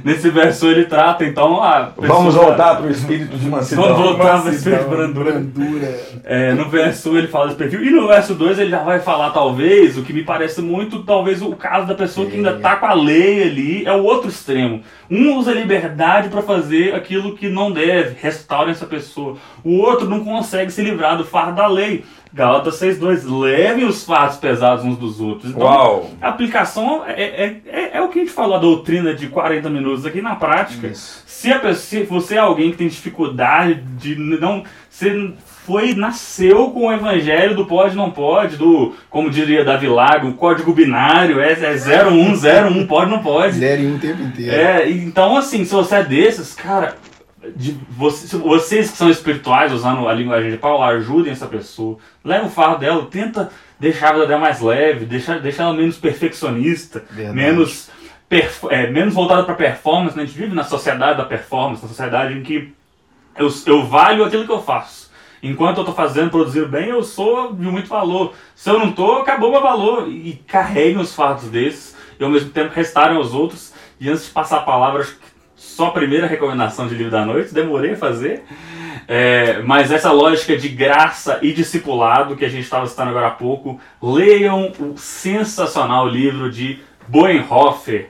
Speaker 1: nesse verso ele trata então a.
Speaker 2: Pessoa, Vamos voltar para o espírito de mansidão.
Speaker 1: Vamos voltar para o espírito de brandura. brandura. É, no verso 1 ele fala desse perfil, e no verso 2 ele já vai falar, talvez, o que me parece muito, talvez o caso da pessoa que ainda está com a lei ali, é o outro extremo. Um usa liberdade para fazer aquilo que não deve, restaura essa pessoa. O outro não consegue se livrar do fardo da lei. Gálatas 6.2, levem os fatos pesados uns dos outros.
Speaker 2: Então, Uau.
Speaker 1: a aplicação é, é, é, é, o que a gente falou, a doutrina de 40 minutos aqui na prática. Se, a, se você é alguém que tem dificuldade de não... Você foi, nasceu com o evangelho do pode não pode, do, como diria Davi Lago, o código binário, é, é 01, 01, pode não pode.
Speaker 3: 0 e 1 o tempo inteiro.
Speaker 1: É, então assim, se você é desses, cara, de você, vocês que são espirituais, usando a linguagem de Paulo, ajudem essa pessoa. Leva o fardo dela, tenta deixar a vida dela mais leve, deixa, deixa ela menos perfeccionista, Verdade. menos, perf, é, menos voltada para performance. Né? A gente vive na sociedade da performance, na sociedade em que eu, eu valho aquilo que eu faço. Enquanto eu estou fazendo, produzindo bem, eu sou de muito valor. Se eu não estou, acabou meu valor. E carreguem os fatos desses e ao mesmo tempo restarem aos outros. E antes de passar a palavra, só primeira recomendação de livro da noite, demorei a fazer. É, mas essa lógica de graça e discipulado que a gente estava citando agora há pouco, leiam o sensacional livro de Boenhofer,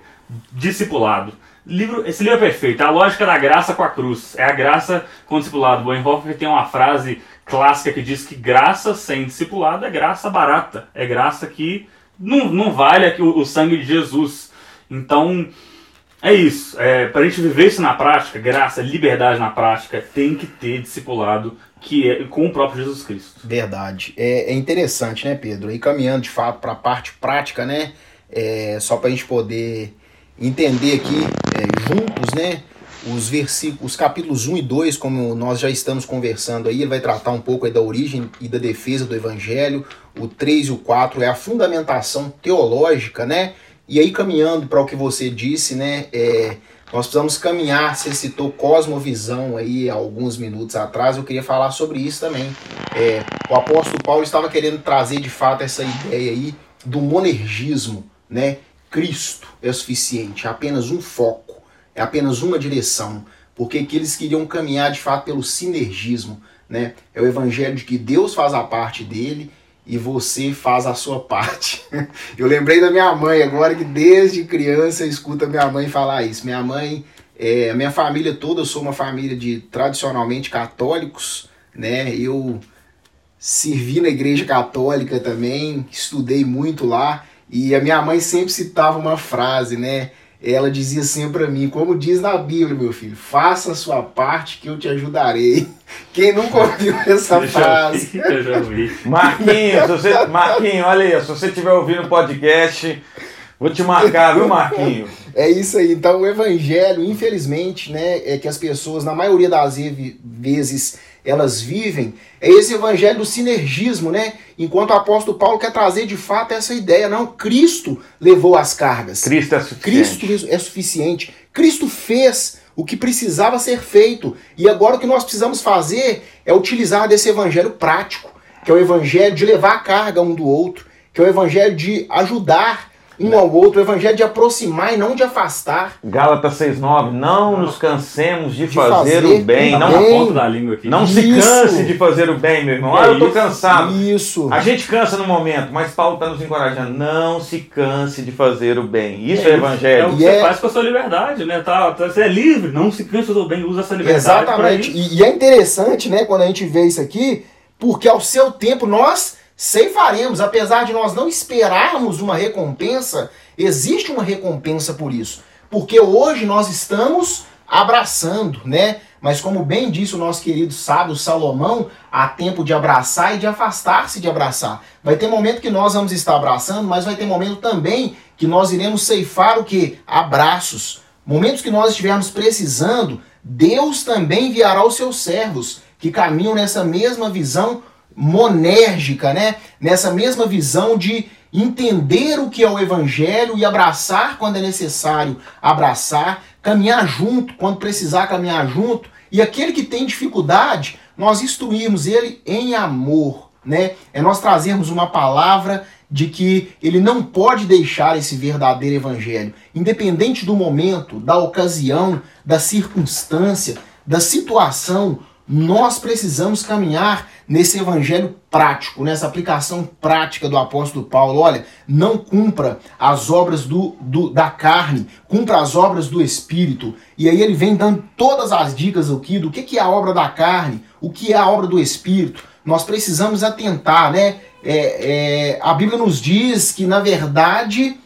Speaker 1: Discipulado. Livro, esse livro é perfeito, é a lógica da graça com a cruz. É a graça com o discipulado. Boenhofer tem uma frase clássica que diz que graça sem discipulado é graça barata. É graça que não, não vale o, o sangue de Jesus. Então, é isso. É, para a gente viver isso na prática, graça, liberdade na prática, tem que ter discipulado que é com o próprio Jesus Cristo.
Speaker 3: Verdade. É, é interessante, né, Pedro? E caminhando de fato para a parte prática, né? É, só para a gente poder entender aqui é, juntos, né? Os versículos, os capítulos 1 e 2, como nós já estamos conversando aí, ele vai tratar um pouco da origem e da defesa do evangelho. O 3 e o 4 é a fundamentação teológica, né? E aí, caminhando para o que você disse, né? É, nós precisamos caminhar. Você citou cosmovisão aí alguns minutos atrás. Eu queria falar sobre isso também. É, o apóstolo Paulo estava querendo trazer de fato essa ideia aí do monergismo, né? Cristo é suficiente, é apenas um foco, é apenas uma direção, porque que eles queriam caminhar de fato pelo sinergismo, né? É o evangelho de que Deus faz a parte dele e você faz a sua parte. Eu lembrei da minha mãe agora que desde criança eu escuto a minha mãe falar isso. Minha mãe, é, minha família toda, eu sou uma família de tradicionalmente católicos, né? Eu servi na igreja católica também, estudei muito lá e a minha mãe sempre citava uma frase, né? Ela dizia assim para mim, como diz na Bíblia, meu filho, faça a sua parte que eu te ajudarei. Quem nunca ouviu essa frase?
Speaker 2: Eu já ouvi. Marquinhos, você, Marquinhos, olha aí, se você estiver ouvindo o podcast, vou te marcar, viu, Marquinhos?
Speaker 3: É isso aí. Então, o evangelho, infelizmente, né, é que as pessoas, na maioria das vezes, elas vivem, é esse evangelho do sinergismo, né? Enquanto o apóstolo Paulo quer trazer de fato essa ideia, não, Cristo levou as cargas.
Speaker 2: Cristo é suficiente.
Speaker 3: Cristo é suficiente. Cristo fez o que precisava ser feito. E agora o que nós precisamos fazer é utilizar desse evangelho prático, que é o evangelho de levar a carga um do outro, que é o evangelho de ajudar um ao outro, o evangelho de aproximar e não de afastar.
Speaker 2: Gálatas 6,9, não nos cansemos de, de fazer, fazer, o bem. Não,
Speaker 1: ponta da língua aqui.
Speaker 2: não se canse de fazer o bem, meu irmão. É ah, eu tô cansado.
Speaker 3: Isso.
Speaker 2: A gente cansa no momento, mas Paulo está nos encorajando. Não se canse de fazer o bem. Isso é, é evangelho. É
Speaker 1: o que e você é... faz com a sua liberdade, né? Tá, tá, você é livre, não se canse do bem, usa essa liberdade.
Speaker 3: Exatamente. E, e é interessante, né, quando a gente vê isso aqui, porque ao seu tempo nós ceifaremos, apesar de nós não esperarmos uma recompensa, existe uma recompensa por isso. Porque hoje nós estamos abraçando, né? Mas como bem disse o nosso querido sábio Salomão, há tempo de abraçar e de afastar-se de abraçar. Vai ter momento que nós vamos estar abraçando, mas vai ter momento também que nós iremos ceifar o que? Abraços. Momentos que nós estivermos precisando, Deus também enviará os seus servos que caminham nessa mesma visão monérgica, né? Nessa mesma visão de entender o que é o evangelho e abraçar quando é necessário abraçar, caminhar junto quando precisar caminhar junto, e aquele que tem dificuldade, nós instruirmos ele em amor, né? É nós trazermos uma palavra de que ele não pode deixar esse verdadeiro evangelho, independente do momento, da ocasião, da circunstância, da situação, nós precisamos caminhar nesse evangelho prático, nessa aplicação prática do apóstolo Paulo. Olha, não cumpra as obras do, do, da carne, cumpra as obras do Espírito. E aí ele vem dando todas as dicas aqui do que, que é a obra da carne, o que é a obra do Espírito. Nós precisamos atentar, né? É, é, a Bíblia nos diz que, na verdade,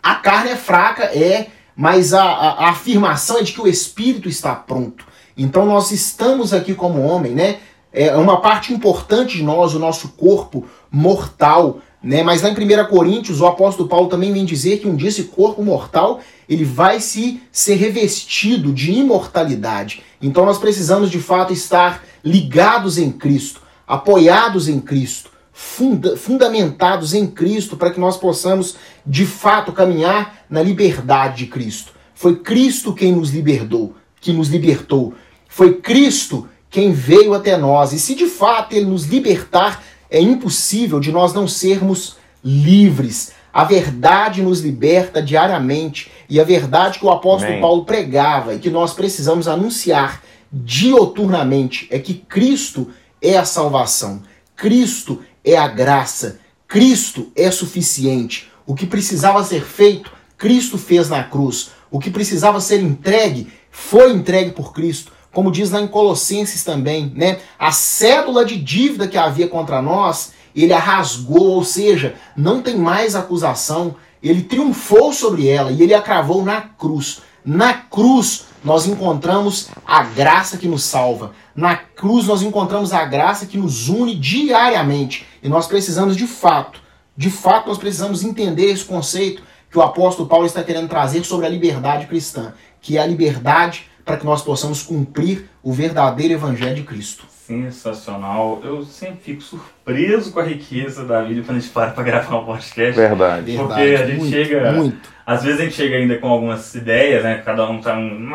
Speaker 3: a carne é fraca, é, mas a, a, a afirmação é de que o Espírito está pronto. Então nós estamos aqui como homem, né? É uma parte importante de nós, o nosso corpo mortal, né? Mas lá em 1 Coríntios, o apóstolo Paulo também vem dizer que um dia esse corpo mortal, ele vai se ser revestido de imortalidade. Então nós precisamos de fato estar ligados em Cristo, apoiados em Cristo, funda fundamentados em Cristo, para que nós possamos de fato caminhar na liberdade de Cristo. Foi Cristo quem nos libertou, que nos libertou. Foi Cristo quem veio até nós. E se de fato ele nos libertar, é impossível de nós não sermos livres. A verdade nos liberta diariamente e a verdade que o apóstolo Amém. Paulo pregava e que nós precisamos anunciar dioturnamente é que Cristo é a salvação, Cristo é a graça, Cristo é suficiente. O que precisava ser feito, Cristo fez na cruz. O que precisava ser entregue, foi entregue por Cristo. Como diz lá em Colossenses também, né? A cédula de dívida que havia contra nós, ele a rasgou, ou seja, não tem mais acusação. Ele triunfou sobre ela e ele a cravou na cruz. Na cruz nós encontramos a graça que nos salva. Na cruz nós encontramos a graça que nos une diariamente. E nós precisamos de fato, de fato nós precisamos entender esse conceito que o apóstolo Paulo está querendo trazer sobre a liberdade cristã, que é a liberdade para que nós possamos cumprir o verdadeiro evangelho de Cristo.
Speaker 1: Sensacional. Eu sempre fico surpreso com a riqueza da vida quando a gente para para gravar um podcast.
Speaker 2: Verdade.
Speaker 1: Porque Verdade, a gente muito, chega. Muito. Às vezes a gente chega ainda com algumas ideias, né? Cada um tá um,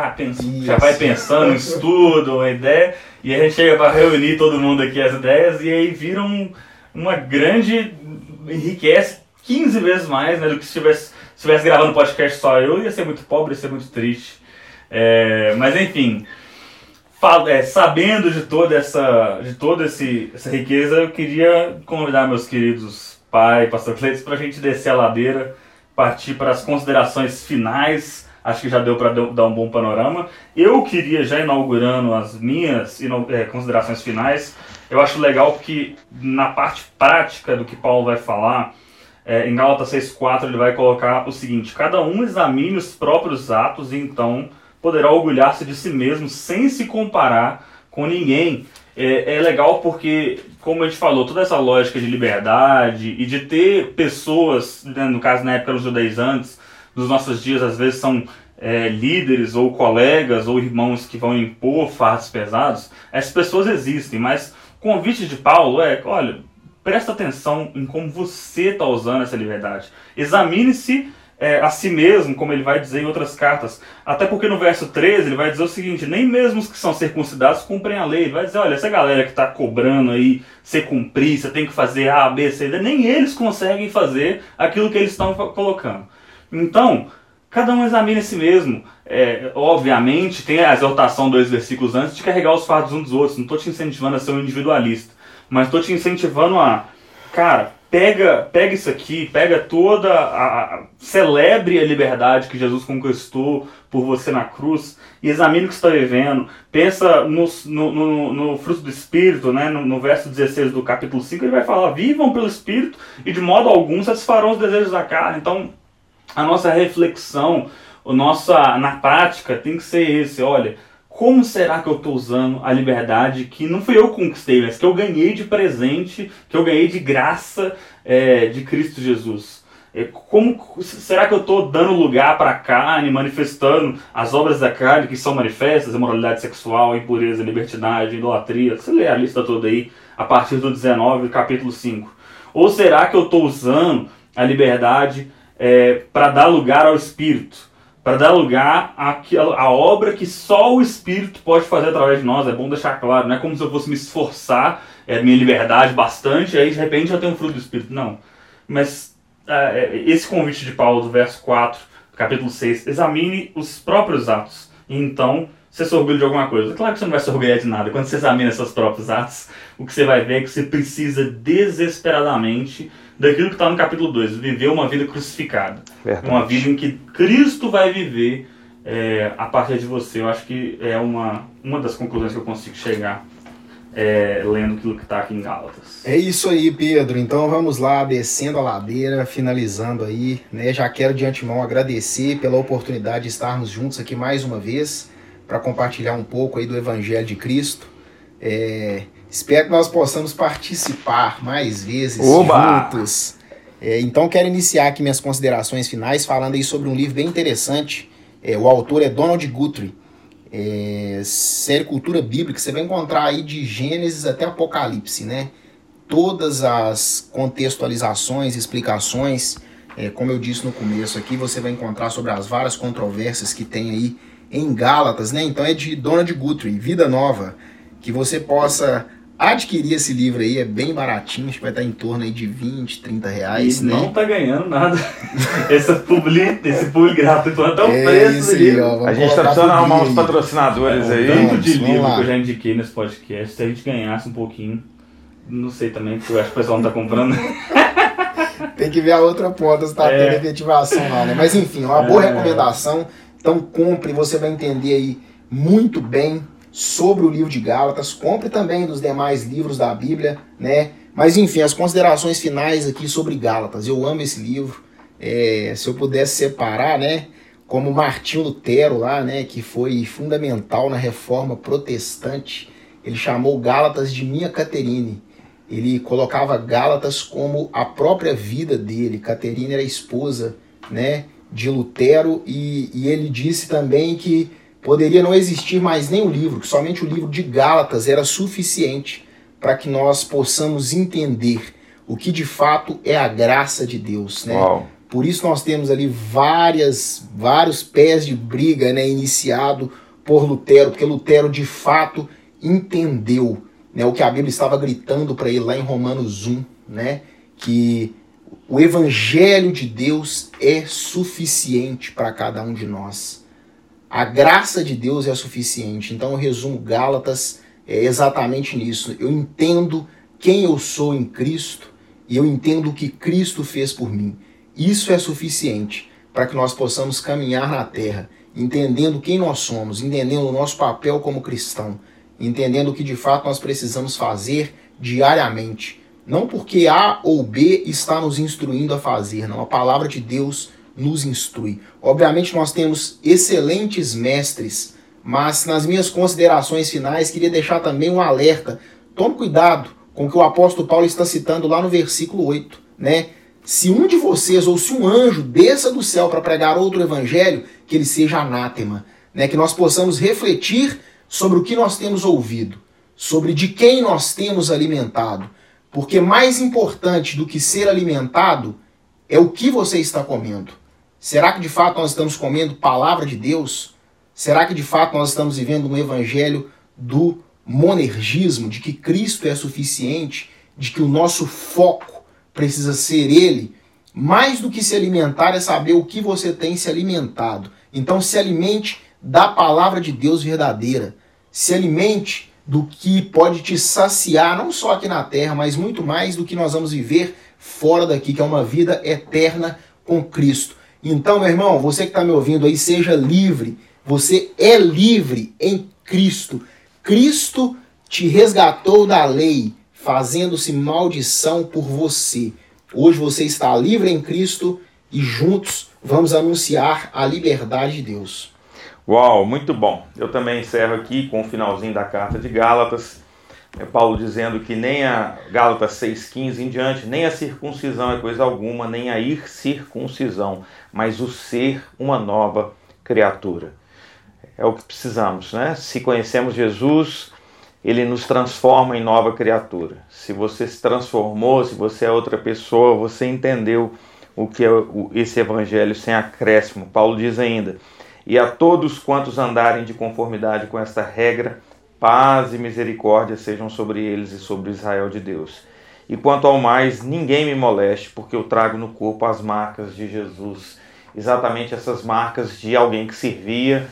Speaker 1: já vai pensando, um estudo, uma ideia, e a gente chega para reunir todo mundo aqui as ideias, e aí vira um, uma grande. enriquece 15 vezes mais né, do que se estivesse, se estivesse gravando podcast só eu, ia ser muito pobre, ia ser muito triste. É, mas enfim é, sabendo de toda essa, de toda esse, essa riqueza, eu queria convidar meus queridos pai pastor Cleiton para a gente descer a ladeira, partir para as considerações finais. Acho que já deu para dar um bom panorama. Eu queria, já inaugurando as minhas é, considerações finais, eu acho legal que na parte prática do que Paulo vai falar, é, em Gálatas 6,4 ele vai colocar o seguinte: cada um examine os próprios atos e então poderá orgulhar-se de si mesmo sem se comparar com ninguém. É, é, legal porque, como a gente falou, toda essa lógica de liberdade e de ter pessoas, né, no caso na época dos judaizantes, nos nossos dias às vezes são é, líderes ou colegas ou irmãos que vão impor fardos pesados, essas pessoas existem, mas o convite de Paulo é, olha, presta atenção em como você está usando essa liberdade. Examine-se é, a si mesmo, como ele vai dizer em outras cartas. Até porque no verso 13 ele vai dizer o seguinte: nem mesmo os que são circuncidados cumprem a lei. Ele vai dizer: olha, essa galera que está cobrando aí você cumprir, você tem que fazer A, B, C, D, nem eles conseguem fazer aquilo que eles estão colocando. Então, cada um examine a si mesmo. É, obviamente, tem a exaltação dois versículos antes de carregar os fardos uns dos outros. Não estou te incentivando a ser um individualista, mas estou te incentivando a, cara, pega, pega isso aqui, pega toda a, a, celebre a liberdade que Jesus conquistou por você na cruz e examine o que está vivendo. Pensa no, no, no, no fruto do Espírito, né? No, no, verso 16 do capítulo 5, ele vai falar: vivam pelo Espírito e de modo algum satisfarão os desejos da carne. Então, a nossa reflexão, a nossa, na prática, tem que ser esse: olha como será que eu estou usando a liberdade que não fui eu que conquistei, mas que eu ganhei de presente, que eu ganhei de graça é, de Cristo Jesus? É, como será que eu estou dando lugar para a carne, manifestando as obras da carne que são manifestas, imoralidade sexual, impureza, libertinagem, idolatria? Você lê a lista toda aí a partir do 19, capítulo 5. Ou será que eu estou usando a liberdade é, para dar lugar ao Espírito? Para dar lugar à, à obra que só o Espírito pode fazer através de nós. É bom deixar claro, não é como se eu fosse me esforçar, é minha liberdade bastante, aí de repente eu tenho um fruto do Espírito. Não. Mas é, esse convite de Paulo, do verso 4, capítulo 6, examine os próprios atos. E então você se orgulha de alguma coisa. Claro que você não vai se orgulhar de nada. Quando você examina seus próprios atos, o que você vai ver é que você precisa desesperadamente daquilo que está no capítulo 2, viver uma vida crucificada. Verdade. Uma vida em que Cristo vai viver é, a partir de você. Eu acho que é uma, uma das conclusões que eu consigo chegar é, lendo aquilo que está aqui em Gálatas.
Speaker 3: É isso aí, Pedro. Então vamos lá, descendo a ladeira, finalizando aí. Né? Já quero de antemão agradecer pela oportunidade de estarmos juntos aqui mais uma vez para compartilhar um pouco aí do Evangelho de Cristo. É, Espero que nós possamos participar mais vezes Oba! juntos. É, então quero iniciar aqui minhas considerações finais falando aí sobre um livro bem interessante. É, o autor é Donald Guthrie. É, série Cultura Bíblica, você vai encontrar aí de Gênesis até Apocalipse, né? Todas as contextualizações, explicações, é, como eu disse no começo aqui, você vai encontrar sobre as várias controvérsias que tem aí em Gálatas, né? Então é de Donald Guthrie, Vida Nova. que você possa adquirir esse livro aí, é bem baratinho, acho que vai estar em torno aí de 20, 30 reais,
Speaker 1: e
Speaker 3: né?
Speaker 1: não tá ganhando nada. esse publi, esse publi gratuito, até o
Speaker 3: É
Speaker 1: preço
Speaker 3: aí, ó,
Speaker 2: A gente tá precisando arrumar uns patrocinadores
Speaker 1: O
Speaker 2: aí.
Speaker 1: tanto de
Speaker 3: vamos
Speaker 1: livro
Speaker 3: lá.
Speaker 1: que eu já indiquei nesse podcast, se a gente ganhasse um pouquinho, não sei também, porque eu acho que o pessoal não tá comprando.
Speaker 3: Tem que ver a outra ponta se tá
Speaker 1: É.
Speaker 3: tendo efetivação lá, né? Mas enfim, uma boa
Speaker 1: É.
Speaker 3: recomendação. Então compre, você vai entender aí muito bem sobre o livro de Gálatas. Compre também dos demais livros da Bíblia, né? Mas enfim, as considerações finais aqui sobre Gálatas. Eu amo esse livro. É, se eu pudesse separar, né? Como Martinho Lutero lá, né? Que foi fundamental na reforma protestante. Ele chamou Gálatas de Minha Caterine. Ele colocava Gálatas como a própria vida dele. Caterina era esposa, né? De Lutero e, e ele disse também que poderia não existir mais nenhum livro, que somente o livro de Gálatas era suficiente para que nós possamos entender o que de fato é a graça de Deus, né?
Speaker 2: Uau.
Speaker 3: Por isso nós temos ali várias, vários pés de briga, né, iniciado por Lutero, porque Lutero de fato entendeu, né, o que a Bíblia estava gritando para ele lá em Romanos 1, né, que o evangelho de Deus é suficiente para cada um de nós. A graça de Deus é suficiente. Então eu resumo Gálatas é exatamente nisso. Eu entendo quem eu sou em Cristo e eu entendo o que Cristo fez por mim. Isso é suficiente para que nós possamos caminhar na terra, entendendo quem nós somos, entendendo o nosso papel como cristão, entendendo o que de fato nós precisamos fazer diariamente. Não porque A ou B está nos instruindo a fazer, não. A palavra de Deus nos instrui. Obviamente nós temos excelentes mestres, mas nas minhas considerações finais queria deixar também um alerta. Tome cuidado com o que o apóstolo Paulo está citando lá no versículo 8, né? Se um de vocês ou se um anjo desça do céu para pregar outro evangelho, que ele seja anátema, né? Que nós possamos refletir sobre o que nós temos ouvido, sobre de quem nós temos alimentado, porque mais importante do que ser alimentado é o que você está comendo. Será que de fato nós estamos comendo palavra de Deus? Será que de fato nós estamos vivendo um evangelho do monergismo, de que Cristo é suficiente, de que o nosso foco precisa ser Ele? Mais do que se alimentar é saber o que você tem se alimentado. Então se alimente da palavra de Deus verdadeira. Se alimente do que pode te saciar, não só aqui na terra, mas muito mais do que nós vamos viver fora daqui, que é uma vida eterna com Cristo. Então, meu irmão, você que está me ouvindo aí, seja livre. Você é livre em Cristo. Cristo te resgatou da lei, fazendo-se maldição por você. Hoje você está livre em Cristo e juntos vamos anunciar a liberdade de Deus.
Speaker 2: Uau, muito bom. Eu também encerro aqui com o finalzinho da carta de Gálatas. É Paulo dizendo que nem a Gálatas 6,15 em diante, nem a circuncisão é coisa alguma, nem a circuncisão, mas o ser uma nova criatura. É o que precisamos, né? Se conhecemos Jesus, ele nos transforma em nova criatura. Se você se transformou, se você é outra pessoa, você entendeu o que é esse evangelho sem acréscimo. Paulo diz ainda: E a todos quantos andarem de conformidade com esta regra, paz e misericórdia sejam sobre eles e sobre Israel de Deus. E quanto ao mais, ninguém me moleste, porque eu trago no corpo as marcas de Jesus. Exatamente essas marcas de alguém que servia,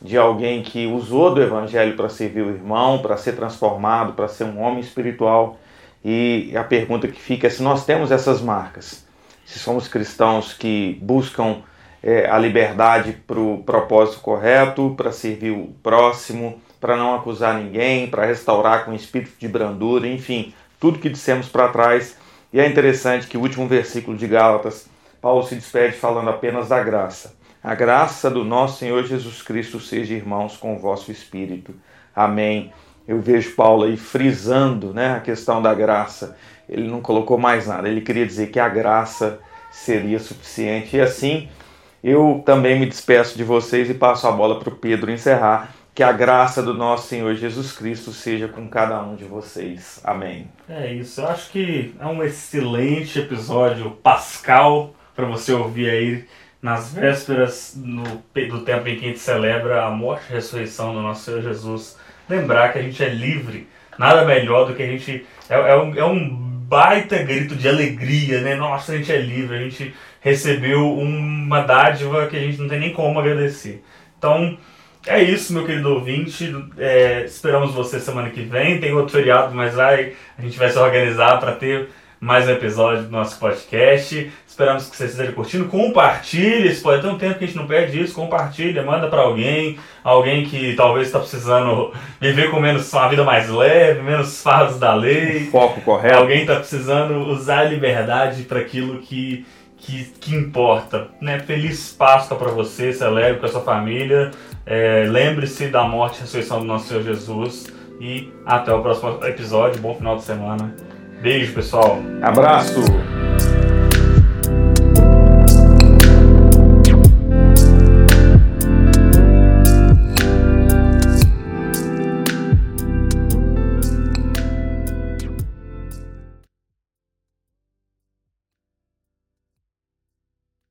Speaker 2: de alguém que usou do evangelho para servir o irmão, para ser transformado, para ser um homem espiritual. E a pergunta que fica é se nós temos essas marcas, se somos cristãos que buscam é, a liberdade para o propósito correto, para servir o próximo, para não acusar ninguém, para restaurar com espírito de brandura, enfim, tudo que dissemos para trás. E é interessante que o último versículo de Gálatas, Paulo se despede falando apenas da graça. A graça do nosso Senhor Jesus Cristo seja, irmãos, com o vosso espírito. Amém. Eu vejo Paulo aí frisando né, a questão da graça. Ele não colocou mais nada, ele queria dizer que a graça seria suficiente. E assim, eu também me despeço de vocês e passo a bola para o Pedro encerrar. Que a graça do nosso Senhor Jesus Cristo seja com cada um de vocês. Amém.
Speaker 1: É isso, eu acho que é um excelente episódio pascal para você ouvir aí nas vésperas no, do tempo em que a gente celebra a morte e a ressurreição do nosso Senhor Jesus lembrar que a gente é livre. Nada melhor do que a gente. É, é, um, é um baita grito de alegria, né? Nossa, a gente é livre, a gente recebeu uma dádiva que a gente não tem nem como agradecer. Então, é isso, meu querido ouvinte. É, esperamos você semana que vem. Tem outro feriado, mas vai, a gente vai se organizar para ter mais um episódio do nosso podcast. Esperamos que você esteja curtindo. Compartilhe, se pode ter um tempo que a gente não perde isso. Compartilha, manda para alguém, alguém que talvez está precisando viver com menos uma vida mais leve, menos fardos da lei.
Speaker 2: Foco correto.
Speaker 1: Alguém está precisando usar a liberdade para aquilo que que, que importa. Né? Feliz Páscoa para você, celebre com a sua família. É, Lembre-se da morte e ressurreição do nosso Senhor Jesus. E até o próximo episódio. Bom final de semana. Beijo, pessoal.
Speaker 2: Abraço.